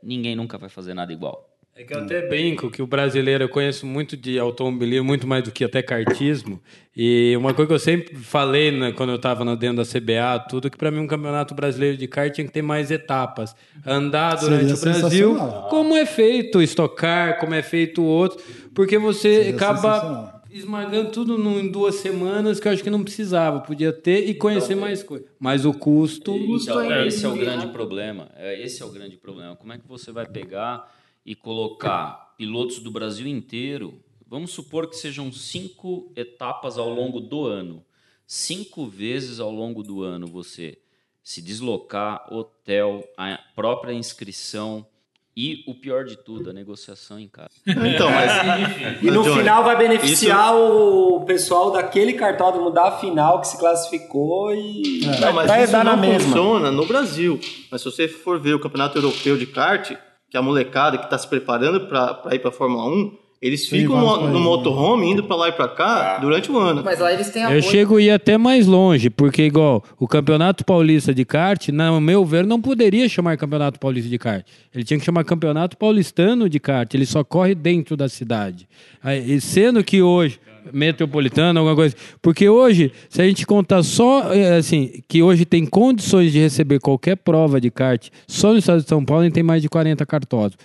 ninguém nunca vai fazer nada igual. É que eu até brinco que o brasileiro, eu conheço muito de automobilismo, muito mais do que até kartismo. E uma coisa que eu sempre falei né, quando eu estava dentro da CBA, tudo, que para mim um campeonato brasileiro de kart tinha que ter mais etapas. Andar durante Seria o Brasil, como é feito estocar, como é feito o outro, porque você Seria acaba esmagando tudo em duas semanas que eu acho que não precisava, podia ter e conhecer mais coisas. Mas o custo. Então, ainda esse é o de grande problema. É, esse é o grande problema. Como é que você vai pegar e colocar pilotos do Brasil inteiro? Vamos supor que sejam cinco etapas ao longo do ano. Cinco vezes ao longo do ano você se deslocar, hotel, a própria inscrição e o pior de tudo, a negociação em casa. <laughs> Então, mas. E no Johnny, final vai beneficiar o pessoal daquele cartódromo da final que se classificou e Não, mas vai isso dar na não mesma. funciona no Brasil. Mas se você for ver o Campeonato Europeu de Kart, que é a molecada que está se preparando para ir para a Fórmula 1, eles Sim, ficam no, no motorhome, indo para lá e para cá, durante o ano. Mas lá eles têm Eu apoio. chego a ir até mais longe, porque igual o Campeonato Paulista de kart, no meu ver, não poderia chamar Campeonato Paulista de kart. Ele tinha que chamar Campeonato Paulistano de kart. Ele só corre dentro da cidade. Aí, e sendo que hoje metropolitano, alguma coisa. Porque hoje, se a gente contar só, eh, assim, que hoje tem condições de receber qualquer prova de kart, só no estado de São Paulo a tem mais de 40 cartódromos.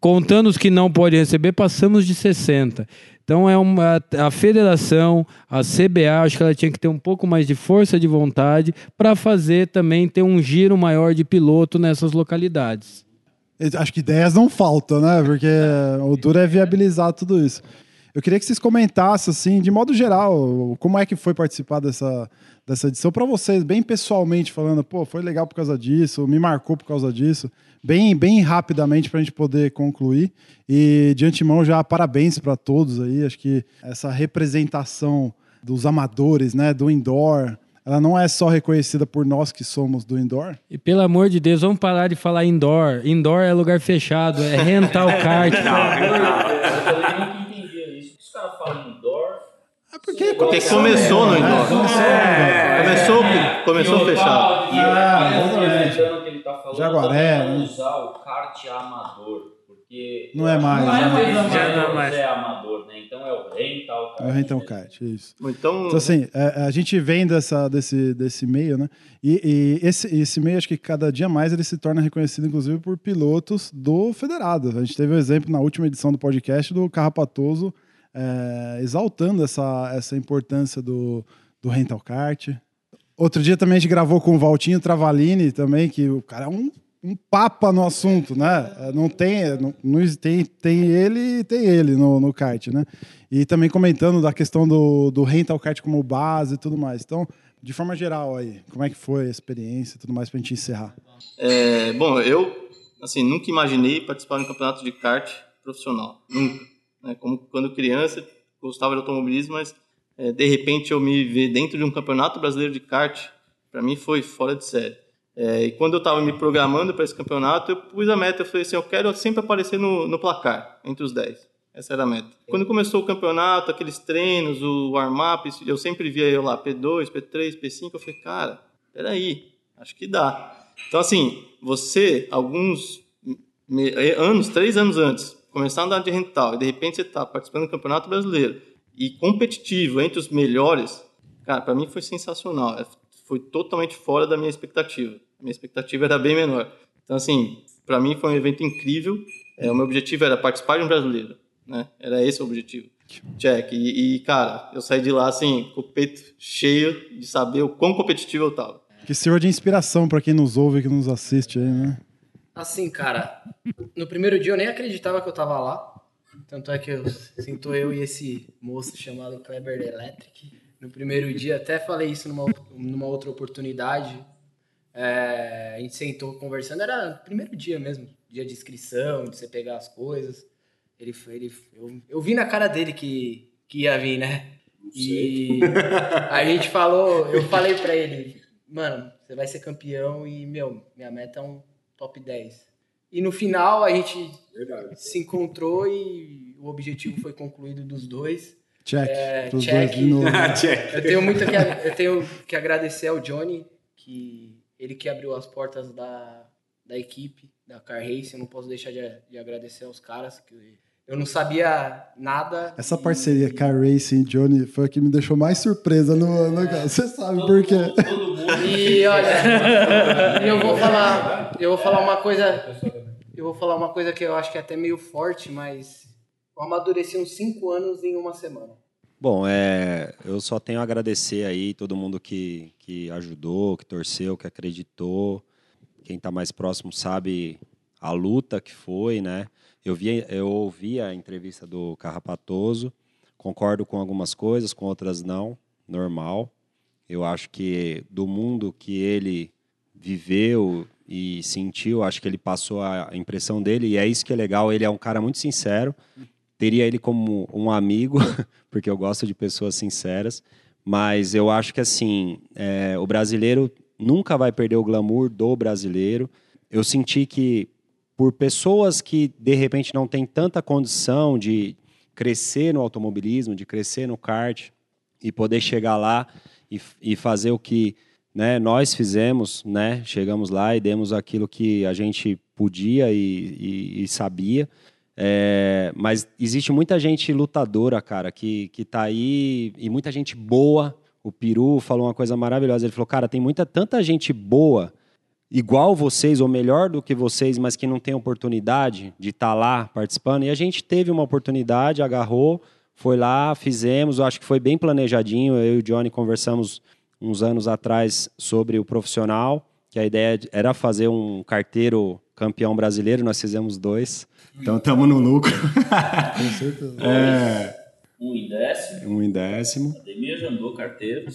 Contando os que não podem receber, passamos de 60. Então é uma a federação, a CBA, acho que ela tinha que ter um pouco mais de força de vontade para fazer também ter um giro maior de piloto nessas localidades. Acho que ideias não faltam, né? Porque o duro é viabilizar tudo isso. Eu queria que vocês comentassem, assim, de modo geral, como é que foi participar dessa, dessa edição para vocês, bem pessoalmente falando, pô, foi legal por causa disso, me marcou por causa disso, bem, bem rapidamente para a gente poder concluir. E de antemão já parabéns para todos aí. Acho que essa representação dos amadores, né, do indoor, ela não é só reconhecida por nós que somos do indoor. E pelo amor de Deus, vamos parar de falar indoor. Indoor é lugar fechado, é rental <laughs> kart. Eu nunca <laughs> isso. Os caras falam indoor. porque Porque começou no indoor. Começou, começou fechado. E Ah, eu exatamente. que ele tá falando Jaguaré, é né? usar o kart amador. Porque Não é mais, Não né? é mais amador, Já não é mais. é amador, né? Então é o rental kart. É o rental kart, isso. Então, Então, assim, é, a gente vem dessa, desse, desse meio, né? E, e esse, esse meio, acho que cada dia mais ele se torna reconhecido, inclusive, por pilotos do Federado. A gente teve o exemplo na última edição do podcast do Carrapatoso é, exaltando essa, essa importância do, do rental kart. Outro dia também a gente gravou com o Valtinho Travalini também, que o cara é um, um papa no assunto, né? É, Não tem, não, não- tem, tem ele tem ele no, no kart, né? E também comentando da questão do, do rental kart como base e tudo mais. Então, de forma geral aí, como é que foi a experiência e tudo mais pra gente encerrar? É, bom, eu assim, nunca imaginei participar de um campeonato de kart profissional. Nunca. Né? Como quando criança, gostava de automobilismo, mas é, de repente eu me ver dentro de um campeonato brasileiro de kart, para mim foi fora de série. É, e quando eu estava me programando para esse campeonato, eu pus a meta, eu falei assim, eu quero sempre aparecer no, no placar, entre os 10. Essa era a meta. Quando começou o campeonato, aqueles treinos, o warm-up, eu sempre via eu lá, P2, P3, P5, eu falei, cara, peraí, acho que dá. Então, assim, você, alguns me- anos, três anos antes, começar a andar de rental e de repente você está participando do Campeonato Brasileiro e competitivo entre os melhores, cara, para mim foi sensacional. É, Foi totalmente fora da minha expectativa. Minha expectativa era bem menor. Então, assim, para mim foi um evento incrível. É, o meu objetivo era participar de um brasileiro, né? Era esse o objetivo. Check. E, e, cara, eu saí de lá, assim, com o peito cheio de saber o quão competitivo eu tava. Que sirva de inspiração pra quem nos ouve e que nos assiste aí, né? Assim, cara, no primeiro dia eu nem acreditava que eu tava lá. Tanto é que eu sinto eu e esse moço chamado Kleber Electric. No primeiro dia, até falei isso numa, numa outra oportunidade. É, a gente sentou conversando, era primeiro dia mesmo, dia de inscrição, de você pegar as coisas. Ele, foi- ele eu, eu vi na cara dele que, que ia vir, né? E <laughs> a gente falou, eu falei pra ele, mano, você vai ser campeão e, meu, minha meta é um top 10. E no final a gente se encontrou e o objetivo foi concluído dos dois. Check. É, Pros check. dois de novo. né? <laughs> Eu tenho muito que, eu tenho que agradecer ao Johnny, que ele que abriu as portas da, da equipe, da Car Race, eu não posso deixar de, de agradecer aos caras, que eu não sabia nada. Essa parceria Car Racing Johnny foi a que me deixou mais surpresa no ano, cara. Você sabe por quê? E olha, <laughs> eu vou falar, eu vou falar uma coisa, eu vou falar uma coisa que eu acho que é até meio forte, mas eu amadureci uns cinco anos em uma semana. Bom, é, eu só tenho a agradecer aí todo mundo que, que ajudou, que torceu, que acreditou. Quem está mais próximo sabe a luta que foi, né? Eu, vi, eu ouvi a entrevista do Carrapatoso, concordo com algumas coisas, com outras não, normal. Eu acho que do mundo que ele viveu e sentiu, acho que ele passou a impressão dele, e é isso que é legal, ele é um cara muito sincero, teria ele como um amigo, <laughs> porque eu gosto de pessoas sinceras. Mas eu acho que assim, é, o brasileiro nunca vai perder o glamour do brasileiro. Eu senti que por pessoas que de repente não têm tanta condição de crescer no automobilismo, de crescer no kart e poder chegar lá e, e fazer o que né, nós fizemos, né? Chegamos lá e demos aquilo que a gente podia e, e, e sabia. É, mas existe muita gente lutadora, cara, que, que tá aí e muita gente boa. O Peru falou uma coisa maravilhosa. Ele falou, cara, tem muita tanta gente boa, igual vocês ou melhor do que vocês, mas que não tem oportunidade de estar tá lá participando. E a gente teve uma oportunidade, agarrou, foi lá, fizemos. Eu acho que foi bem planejadinho. Eu e o Johnny conversamos uns anos atrás sobre o profissional, que a ideia era fazer um carteiro campeão brasileiro. Nós fizemos dois. Então estamos no lucro. Com certeza. É, Um em décimo. um em décimo. Ademir já andou carteiros.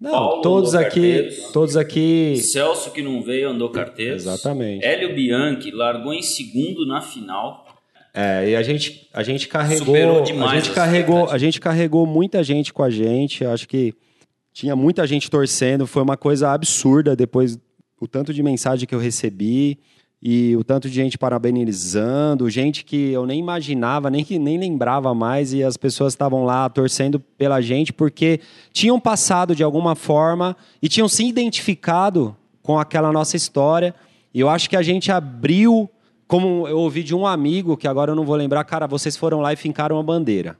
Não, Paulo todos aqui, carteiros. todos aqui. Celso, que não veio, andou carteiros. Exatamente. Hélio Bianchi largou em segundo na final. É, e a gente, a gente carregou, Superou demais a gente carregou, a gente carregou muita gente com a gente. Acho que tinha muita gente torcendo. Foi uma coisa absurda depois o tanto de mensagem que eu recebi e o tanto de gente parabenizando, gente que eu nem imaginava, nem que nem lembrava mais e as pessoas estavam lá torcendo pela gente porque tinham passado de alguma forma e tinham se identificado com aquela nossa história. E eu acho que a gente abriu, como eu ouvi de um amigo que agora eu não vou lembrar, cara, vocês foram lá e fincaram a bandeira.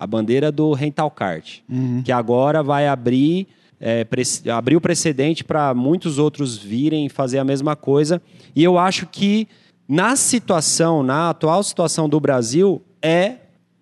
A bandeira do Rental Kart, que agora vai abrir é, abrir o precedente para muitos outros virem fazer a mesma coisa. E eu acho que na situação, na atual situação do Brasil, é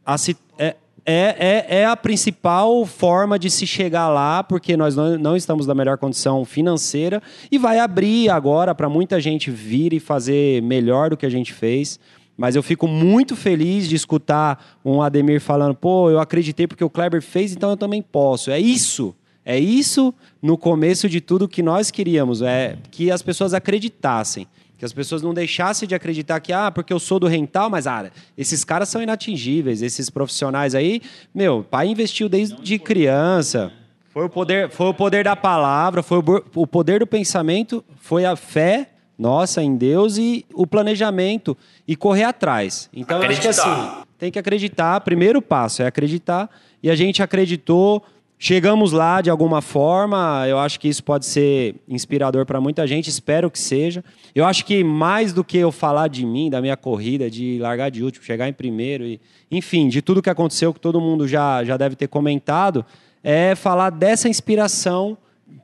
a, é, é, é, é a principal forma de se chegar lá, porque nós não, não estamos na melhor condição financeira e vai abrir agora para muita gente vir e fazer melhor do que a gente fez. Mas eu fico muito feliz de escutar um Ademir falando: pô, eu acreditei porque o Kleber fez, então eu também posso. É isso. É isso no começo de tudo que nós queríamos, é que as pessoas acreditassem, que as pessoas não deixassem de acreditar que ah, porque eu sou do rental, mas ah, esses caras são inatingíveis, esses profissionais aí, meu, pai investiu desde criança. Foi o poder, foi o poder da palavra, foi o poder do pensamento, foi a fé nossa em Deus e o planejamento e correr atrás. Então eu acho que Acreditar. assim, tem que acreditar. Primeiro passo é acreditar. E a gente acreditou. Chegamos lá de alguma forma. Eu acho que isso pode ser inspirador para muita gente. Espero que seja. Eu acho que mais do que eu falar de mim, da minha corrida, de largar de último, chegar em primeiro, e, enfim, de tudo que aconteceu, que todo mundo já, já deve ter comentado, é falar dessa inspiração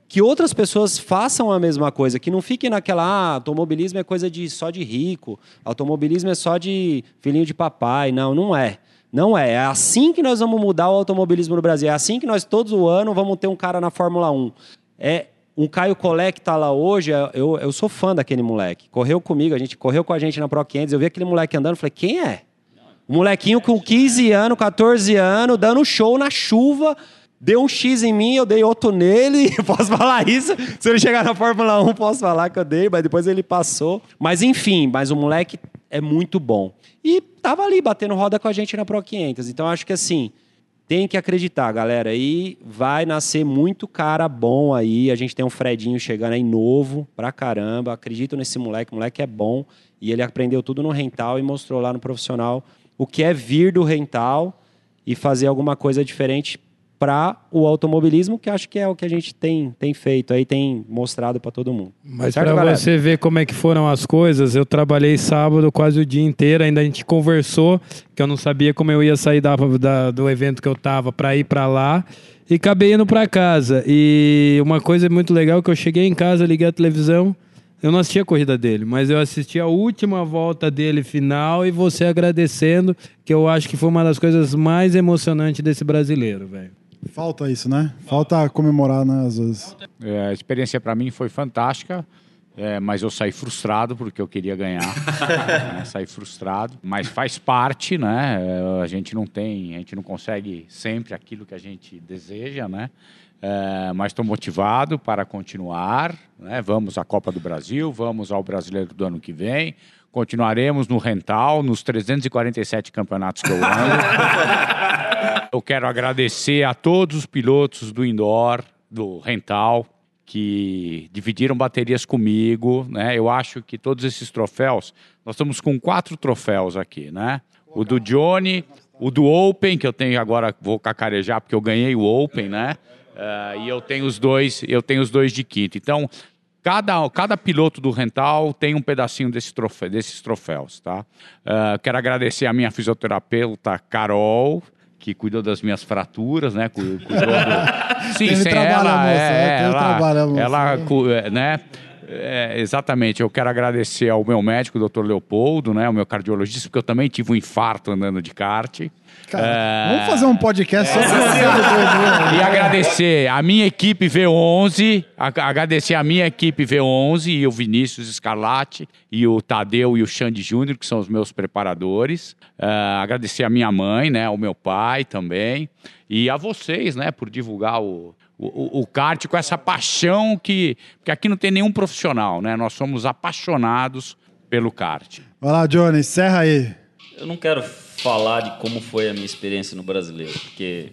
que outras pessoas façam a mesma coisa, que não fiquem naquela, ah, automobilismo é coisa de só de rico, automobilismo é só de filhinho de papai. Não, não é. Não é. É assim que nós vamos mudar o automobilismo no Brasil. É assim que nós todos o ano vamos ter um cara na Fórmula 1. É um Caio Collet que tá lá hoje, eu, eu sou fã daquele moleque. Correu comigo, a gente correu com a gente na Pro 500, eu vi aquele moleque andando, falei, quem é? Um molequinho com 15 anos, 14 anos, dando show na chuva, deu um X em mim, eu dei outro nele, <laughs> posso falar isso? Se ele chegar na Fórmula 1, posso falar que eu dei, mas depois ele passou. Mas enfim, mas o moleque é muito bom. E tava ali batendo roda com a gente na Pro 500. Então acho que assim, tem que acreditar, galera. E vai nascer muito cara bom aí. A gente tem um Fredinho chegando aí novo pra caramba. Acredito nesse moleque. O moleque é bom. E ele aprendeu tudo no rental e mostrou lá no profissional o que é vir do rental e fazer alguma coisa diferente para o automobilismo, que acho que é o que a gente tem, tem feito aí, tem mostrado para todo mundo. Mas para você ver como é que foram as coisas, eu trabalhei sábado quase o dia inteiro, ainda a gente conversou, que eu não sabia como eu ia sair da, da do evento que eu tava para ir para lá. E acabei indo para casa. E uma coisa muito legal é que eu cheguei em casa, liguei a televisão, eu não assisti a corrida dele, mas eu assisti a última volta dele final e você agradecendo, que eu acho que foi uma das coisas mais emocionantes desse brasileiro, velho. Falta isso, né? Falta comemorar, né, às vezes. É, a experiência para mim foi fantástica. É, mas eu saí frustrado porque eu queria ganhar. <laughs> né? Saí frustrado, mas faz parte, né? A gente não tem, a gente não consegue sempre aquilo que a gente deseja, né? É, mas estou motivado para continuar. Né? Vamos à Copa do Brasil, vamos ao Brasileiro do ano que vem. Continuaremos no Rental, nos 347 campeonatos que eu ando. <laughs> eu quero agradecer a todos os pilotos do indoor, do Rental, que dividiram baterias comigo, né? Eu acho que todos esses troféus, nós estamos com quatro troféus aqui, né? O do Johnny, o do Open, que eu tenho agora, vou cacarejar porque eu ganhei o Open, né? Uh, e eu tenho os dois, eu tenho os dois de quinto. Então, cada, cada piloto do rental tem um pedacinho desse desses troféus, tá? Uh, quero agradecer a minha fisioterapeuta Carol, que cuidou das minhas fraturas, né? Cuidou do... <laughs> Sim, sem ela, é, é, ela, ela, é, né? É, exatamente, eu quero agradecer ao meu médico, o Dr. Leopoldo, né, o meu cardiologista, porque eu também tive um infarto andando de kart. Cara, é... Vamos fazer um podcast só é... E agradecer a minha equipe V11, agradecer a minha equipe V11 e o Vinícius Scarlatti e o Tadeu e o Xande Júnior, que são os meus preparadores. Uh, agradecer a minha mãe, né, ao meu pai também. E a vocês, né, por divulgar o, o, o, kart com essa paixão que. Porque aqui não tem nenhum profissional, né? Nós somos apaixonados pelo kart. Vai lá, Johnny, encerra aí. Eu não quero falar de como foi a minha experiência no brasileiro, porque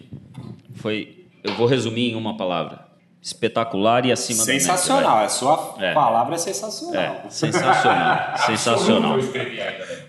foi. Eu vou resumir em uma palavra. Espetacular e acima sensacional. da Sensacional, a sua é. palavra é sensacional. É, sensacional, <laughs> sensacional.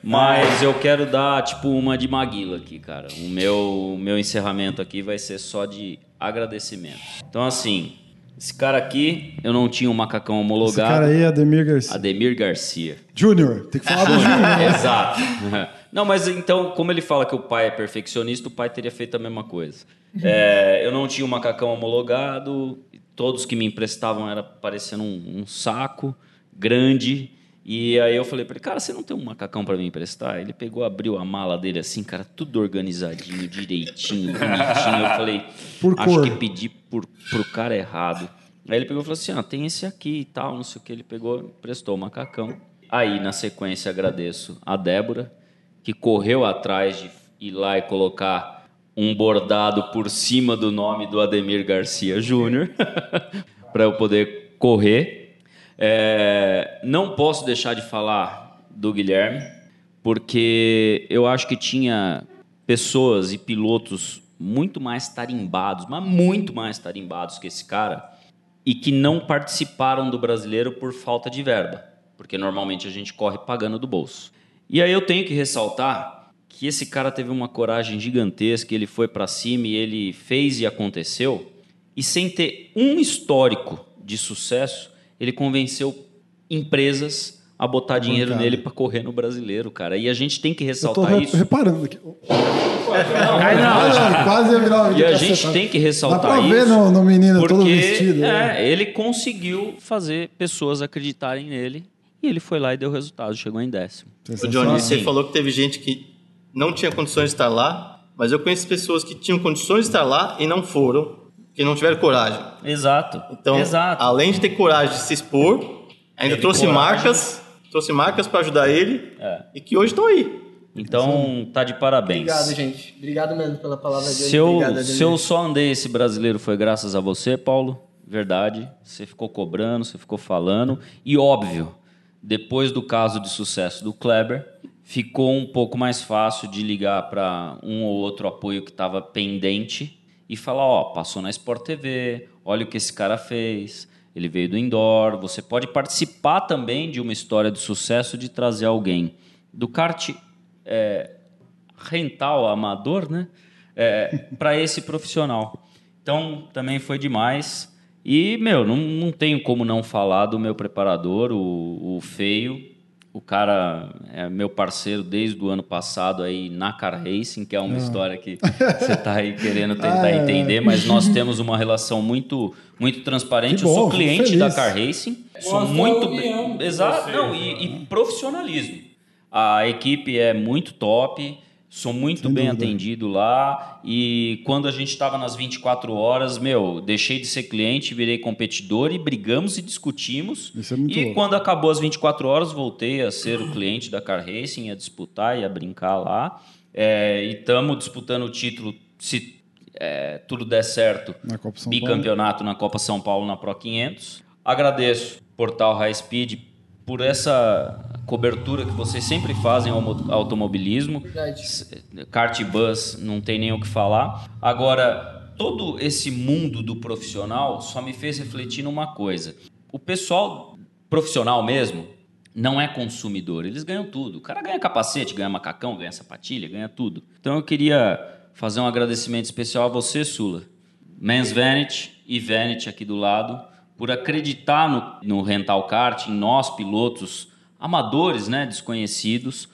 Mas eu quero dar tipo uma de Maguila aqui, cara. O meu, o meu encerramento aqui vai ser só de agradecimento. Então assim, esse cara aqui, eu não tinha um macacão homologado. Esse cara aí é Ademir Garcia. Ademir Garcia. Júnior, tem que falar do Júnior. Exato. <laughs> Não, mas então, como ele fala que o pai é perfeccionista, o pai teria feito a mesma coisa. É, eu não tinha um macacão homologado, todos que me emprestavam era parecendo um, um saco grande. E aí eu falei para ele, cara, você não tem um macacão para me emprestar? Ele pegou, abriu a mala dele assim, cara, tudo organizadinho, direitinho, bonitinho. Eu falei, <laughs> por acho cor. que pedi por, pro cara errado. Aí ele pegou e falou assim, ah, tem esse aqui e tal, não sei o que. Ele pegou, prestou o macacão. Aí, na sequência, agradeço a Débora, que correu atrás de ir lá e colocar um bordado por cima do nome do Ademir Garcia Júnior, <laughs> para eu poder correr. É, não posso deixar de falar do Guilherme, porque eu acho que tinha pessoas e pilotos muito mais tarimbados, mas muito mais tarimbados que esse cara, e que não participaram do brasileiro por falta de verba, porque normalmente a gente corre pagando do bolso. E aí eu tenho que ressaltar que esse cara teve uma coragem gigantesca, ele foi para cima e ele fez e aconteceu, e sem ter um histórico de sucesso, ele convenceu empresas a botar dinheiro cara. nele para correr no brasileiro, cara. E a gente tem que ressaltar eu tô isso. reparando aqui. Não, não, quase virar E a gente tem que ressaltar Dá pra isso. ver no, no menino porque, todo vestido. É, é, ele conseguiu fazer pessoas acreditarem nele e ele foi lá e deu resultado, chegou em décimo. O Johnny, você falou que teve gente que não tinha condições de estar lá, mas eu conheço pessoas que tinham condições de estar lá e não foram, que não tiveram coragem. Exato. Então, Exato. além de ter coragem de se expor, ainda Teve trouxe coragem. marcas, trouxe marcas para ajudar ele é. e que hoje estão aí. Então, tá de parabéns. Obrigado, gente. Obrigado mesmo pela palavra de se eu, Obrigado, se eu só andei esse brasileiro foi graças a você, Paulo. Verdade. Você ficou cobrando, você ficou falando. E óbvio, depois do caso de sucesso do Kleber, ficou um pouco mais fácil de ligar para um ou outro apoio que estava pendente e falar: ó, passou na Sport TV, olha o que esse cara fez, ele veio do indoor. Você pode participar também de uma história de sucesso de trazer alguém do kart é, rental, amador, né? É, para esse profissional. Então, também foi demais. E, meu, não, não tenho como não falar do meu preparador, o, o Feio. O cara é meu parceiro desde o ano passado aí na Car Racing, que é uma história que você está aí querendo <laughs> tentar Ah, é. entender, mas nós temos uma relação muito, muito transparente. Que Eu sou bom, cliente da. Car Racing, sou muito exato, não, e, e profissionalismo. A equipe é muito top, sou muito Sem bem dúvida. atendido lá e quando a gente estava nas 24 horas, meu, deixei de ser cliente, virei competidor e brigamos e discutimos. Isso é muito e louco. quando acabou as 24 horas, voltei a ser o cliente da Car Racing, a disputar e a brincar lá. É, e estamos disputando o título, se é, tudo der certo, Na Copa São Paulo. bicampeonato na Copa São Paulo na Pro 500. Agradeço Portal High Speed por essa cobertura que vocês sempre fazem ao mo- automobilismo. Verdade. Kart e bus, não tem nem o que falar. Agora, todo esse mundo do profissional só me fez refletir numa coisa. O pessoal profissional mesmo não é consumidor, eles ganham tudo. O cara ganha capacete, ganha macacão, ganha sapatilha, ganha tudo. Então eu queria fazer um agradecimento especial a você, Sula. Men's Vanity e Vanity aqui do lado, por acreditar no, no rental kart, em nós pilotos amadores, né, desconhecidos,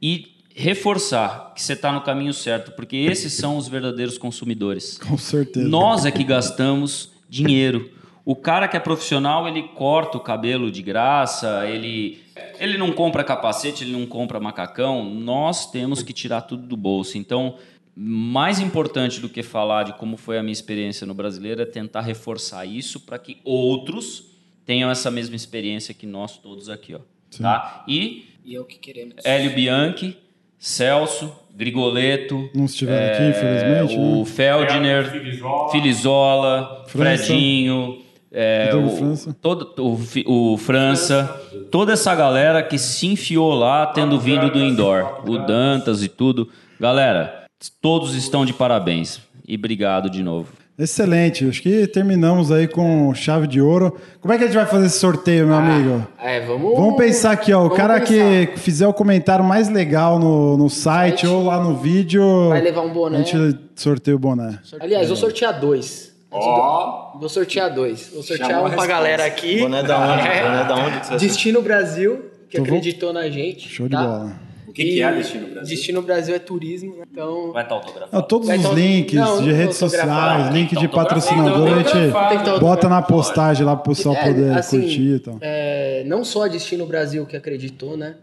e reforçar que você está no caminho certo, porque esses são os verdadeiros consumidores. <laughs> Com certeza. Nós é que gastamos dinheiro. O cara que é profissional, ele corta o cabelo de graça, ele, ele não compra capacete, ele não compra macacão. Nós temos que tirar tudo do bolso. Então, mais importante do que falar de como foi a minha experiência no brasileiro é tentar reforçar isso para que outros tenham essa mesma experiência que nós todos aqui, ó. Tá? E E é o que queremos. Hélio Bianchi, Celso, Grigoleto, Não estiveram aqui, é, infelizmente. o né? Feldner, Filizola, França. Fredinho, é, o, França. todo, o, o França, toda essa galera que se enfiou lá tendo vindo do indoor, o Dantas e tudo. Galera, todos estão de parabéns e obrigado de novo. Excelente. Acho que terminamos aí com chave de ouro. Como é que a gente vai fazer esse sorteio, meu amigo? É, vamos. Vamos pensar aqui, ó. O cara pensar. que fizer o comentário mais legal no, no site Site. ou lá no vídeo. Vai levar um boné. A gente sorteia o boné. Aliás, vou sortear dois. Vou sortear dois. Vou sortear Chamou um a pra galera aqui. Boné da onde? É. <laughs> Boné da onde que você Destino Brasil, que Então vamos- acreditou na gente. Show de tá? bola. O que, que é Destino Brasil? Destino Brasil é turismo, né? então. Vai estar autografado. Não, todos Vai os links Não, de não redes sociais, link de Então, patrocinador, a gente bota na postagem lá pro pessoal É, poder assim, curtir e tal. É, não só a Destino Brasil que acreditou, né?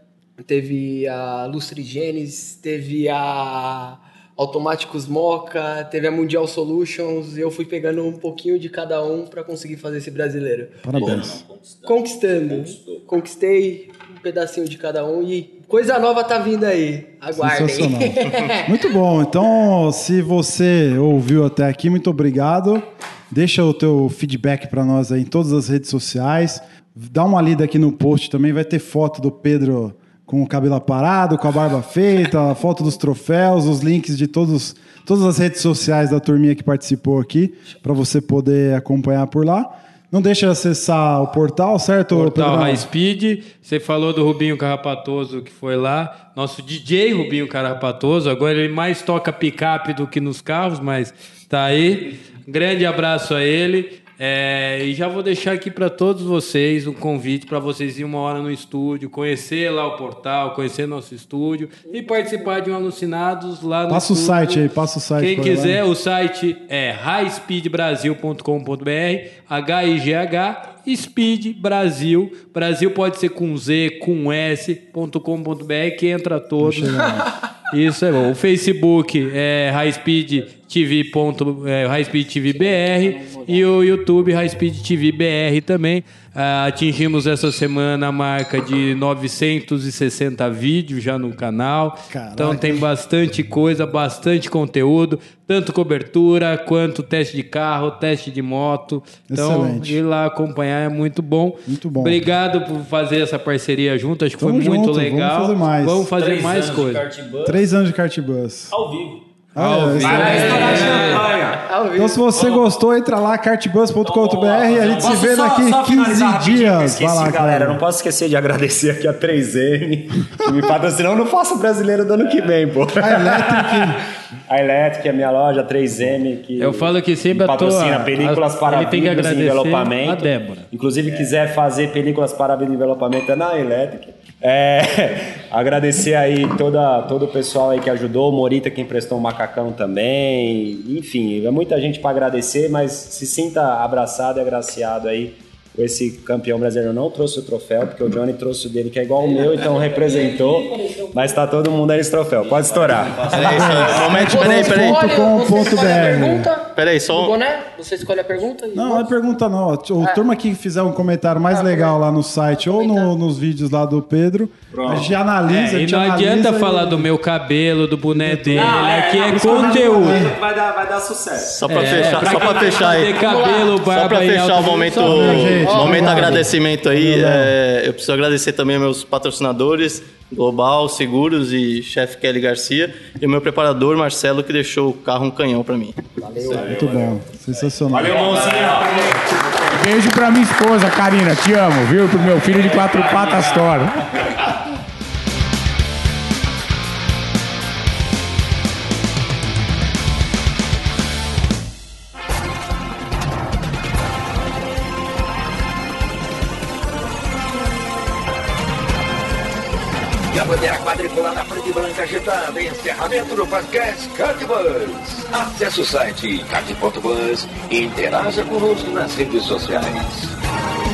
Teve a Lustre Genes, teve a Automáticos Moca, teve a Mundial Solutions, e eu fui pegando um pouquinho de cada um para conseguir fazer esse brasileiro. Parabéns. Conquistando. Conquistei pedacinho de cada um e coisa nova tá vindo aí. Aguardem. <laughs> Muito bom. Então, se você ouviu até aqui, muito obrigado. Deixa o teu feedback para nós aí em todas as redes sociais. Dá uma lida aqui no post também, vai ter foto do Pedro com o cabelo aparado, com a barba feita, a <laughs> foto dos troféus, os links de todos, todas as redes sociais da turminha que participou aqui, para você poder acompanhar por lá. Não deixa de acessar o portal, certo, Portal? High Speed. Você falou do Rubinho Carrapatoso que foi lá. Nosso DJ Rubinho Carrapatoso. Agora ele mais toca picape do que nos carros, mas tá aí. Grande abraço a ele. É, e já vou deixar aqui para todos vocês um convite para vocês ir uma hora no estúdio, conhecer lá o portal, conhecer nosso estúdio e participar de um Alucinados lá no Passa o estúdio. site aí, passa o site. Quem quiser, o site é highspeedbrasil.com.br, H-I-G-H, Speed Brasil. Brasil pode ser com Z, com S.com.br, que entra todos. <laughs> Isso é bom. O Facebook é Highspeed TV. ponto- é, TV BR e o YouTube Highspeed TV BR também. Ah, atingimos essa semana a marca de 960 vídeos já no canal. Caraca. Então tem bastante coisa, bastante conteúdo, tanto cobertura quanto teste de carro, teste de moto. Então, Excelente. ir lá acompanhar é muito bom. Muito bom. Obrigado por fazer essa parceria junto, acho que Tamo foi muito junto, vamos legal. fazer mais. Vamos fazer Três mais anos de coisa. kart bus Três anos de kart bus. ao vivo. Estourar champanhe. Então, se você gostou, entra lá, cartbus.com.br e a gente se vê só- daqui só 15 finalizar rapidinho, que eu dias. Esqueci, Vai lá, galera. cara. Não posso esquecer de agradecer aqui a 3M, que me patrocinou no Faço Brasileiro do ano que vem, pô. A Electric. A Electric é minha loja, 3M, que Eu falo que sempre a tua- patrocina películas a- para ele tem que vidros agradecer envelopamento. a Débora. Inclusive, quiser fazer películas para envelopamento é na Electric. É, <laughs> agradecer aí toda, todo o pessoal aí que ajudou, o Morita que emprestou um macacão também. Enfim, é muita gente para agradecer, mas se sinta abraçado e agraciado aí esse campeão brasileiro. Não trouxe o troféu, porque o Johnny trouxe o dele, que é igual o meu, então representou. Mas tá todo mundo aí nesse troféu. Pode estourar. Peraí, só <laughs> peraí, peraí. Olha, você escolhe a pergunta Peraí, só um... boné? Você escolhe a pergunta? Não, não é pergunta não. O turma que fizer um comentário Ah, mais legal lá no site ou no- nos vídeos lá do Pedro, a gente analisa, É, e não analisa adianta e- falar do meu cabelo, do boné dele. aqui é, não, conteúdo. Vai dar, vai dar sucesso. Só pra É, fechar, pra só pra fechar aí. cabelo, Só barba pra e fechar o momento, Só pra gente, o momento lá. agradecimento aí, é, eu preciso agradecer também aos meus patrocinadores, Global, Seguros e chefe Kelly Garcia, e o meu preparador, Marcelo, que deixou o carro um canhão pra mim. Muito bom, sensacional. Valeu, mãozinha. Beijo pra minha esposa, Karina, te amo, viu? Pro meu filho de quatro patas Thor. Bandeira quadriculada preta e branca agitada. Encerramento do podcast Cardbus. Acesse o site card.bus e interaja conosco nas redes sociais.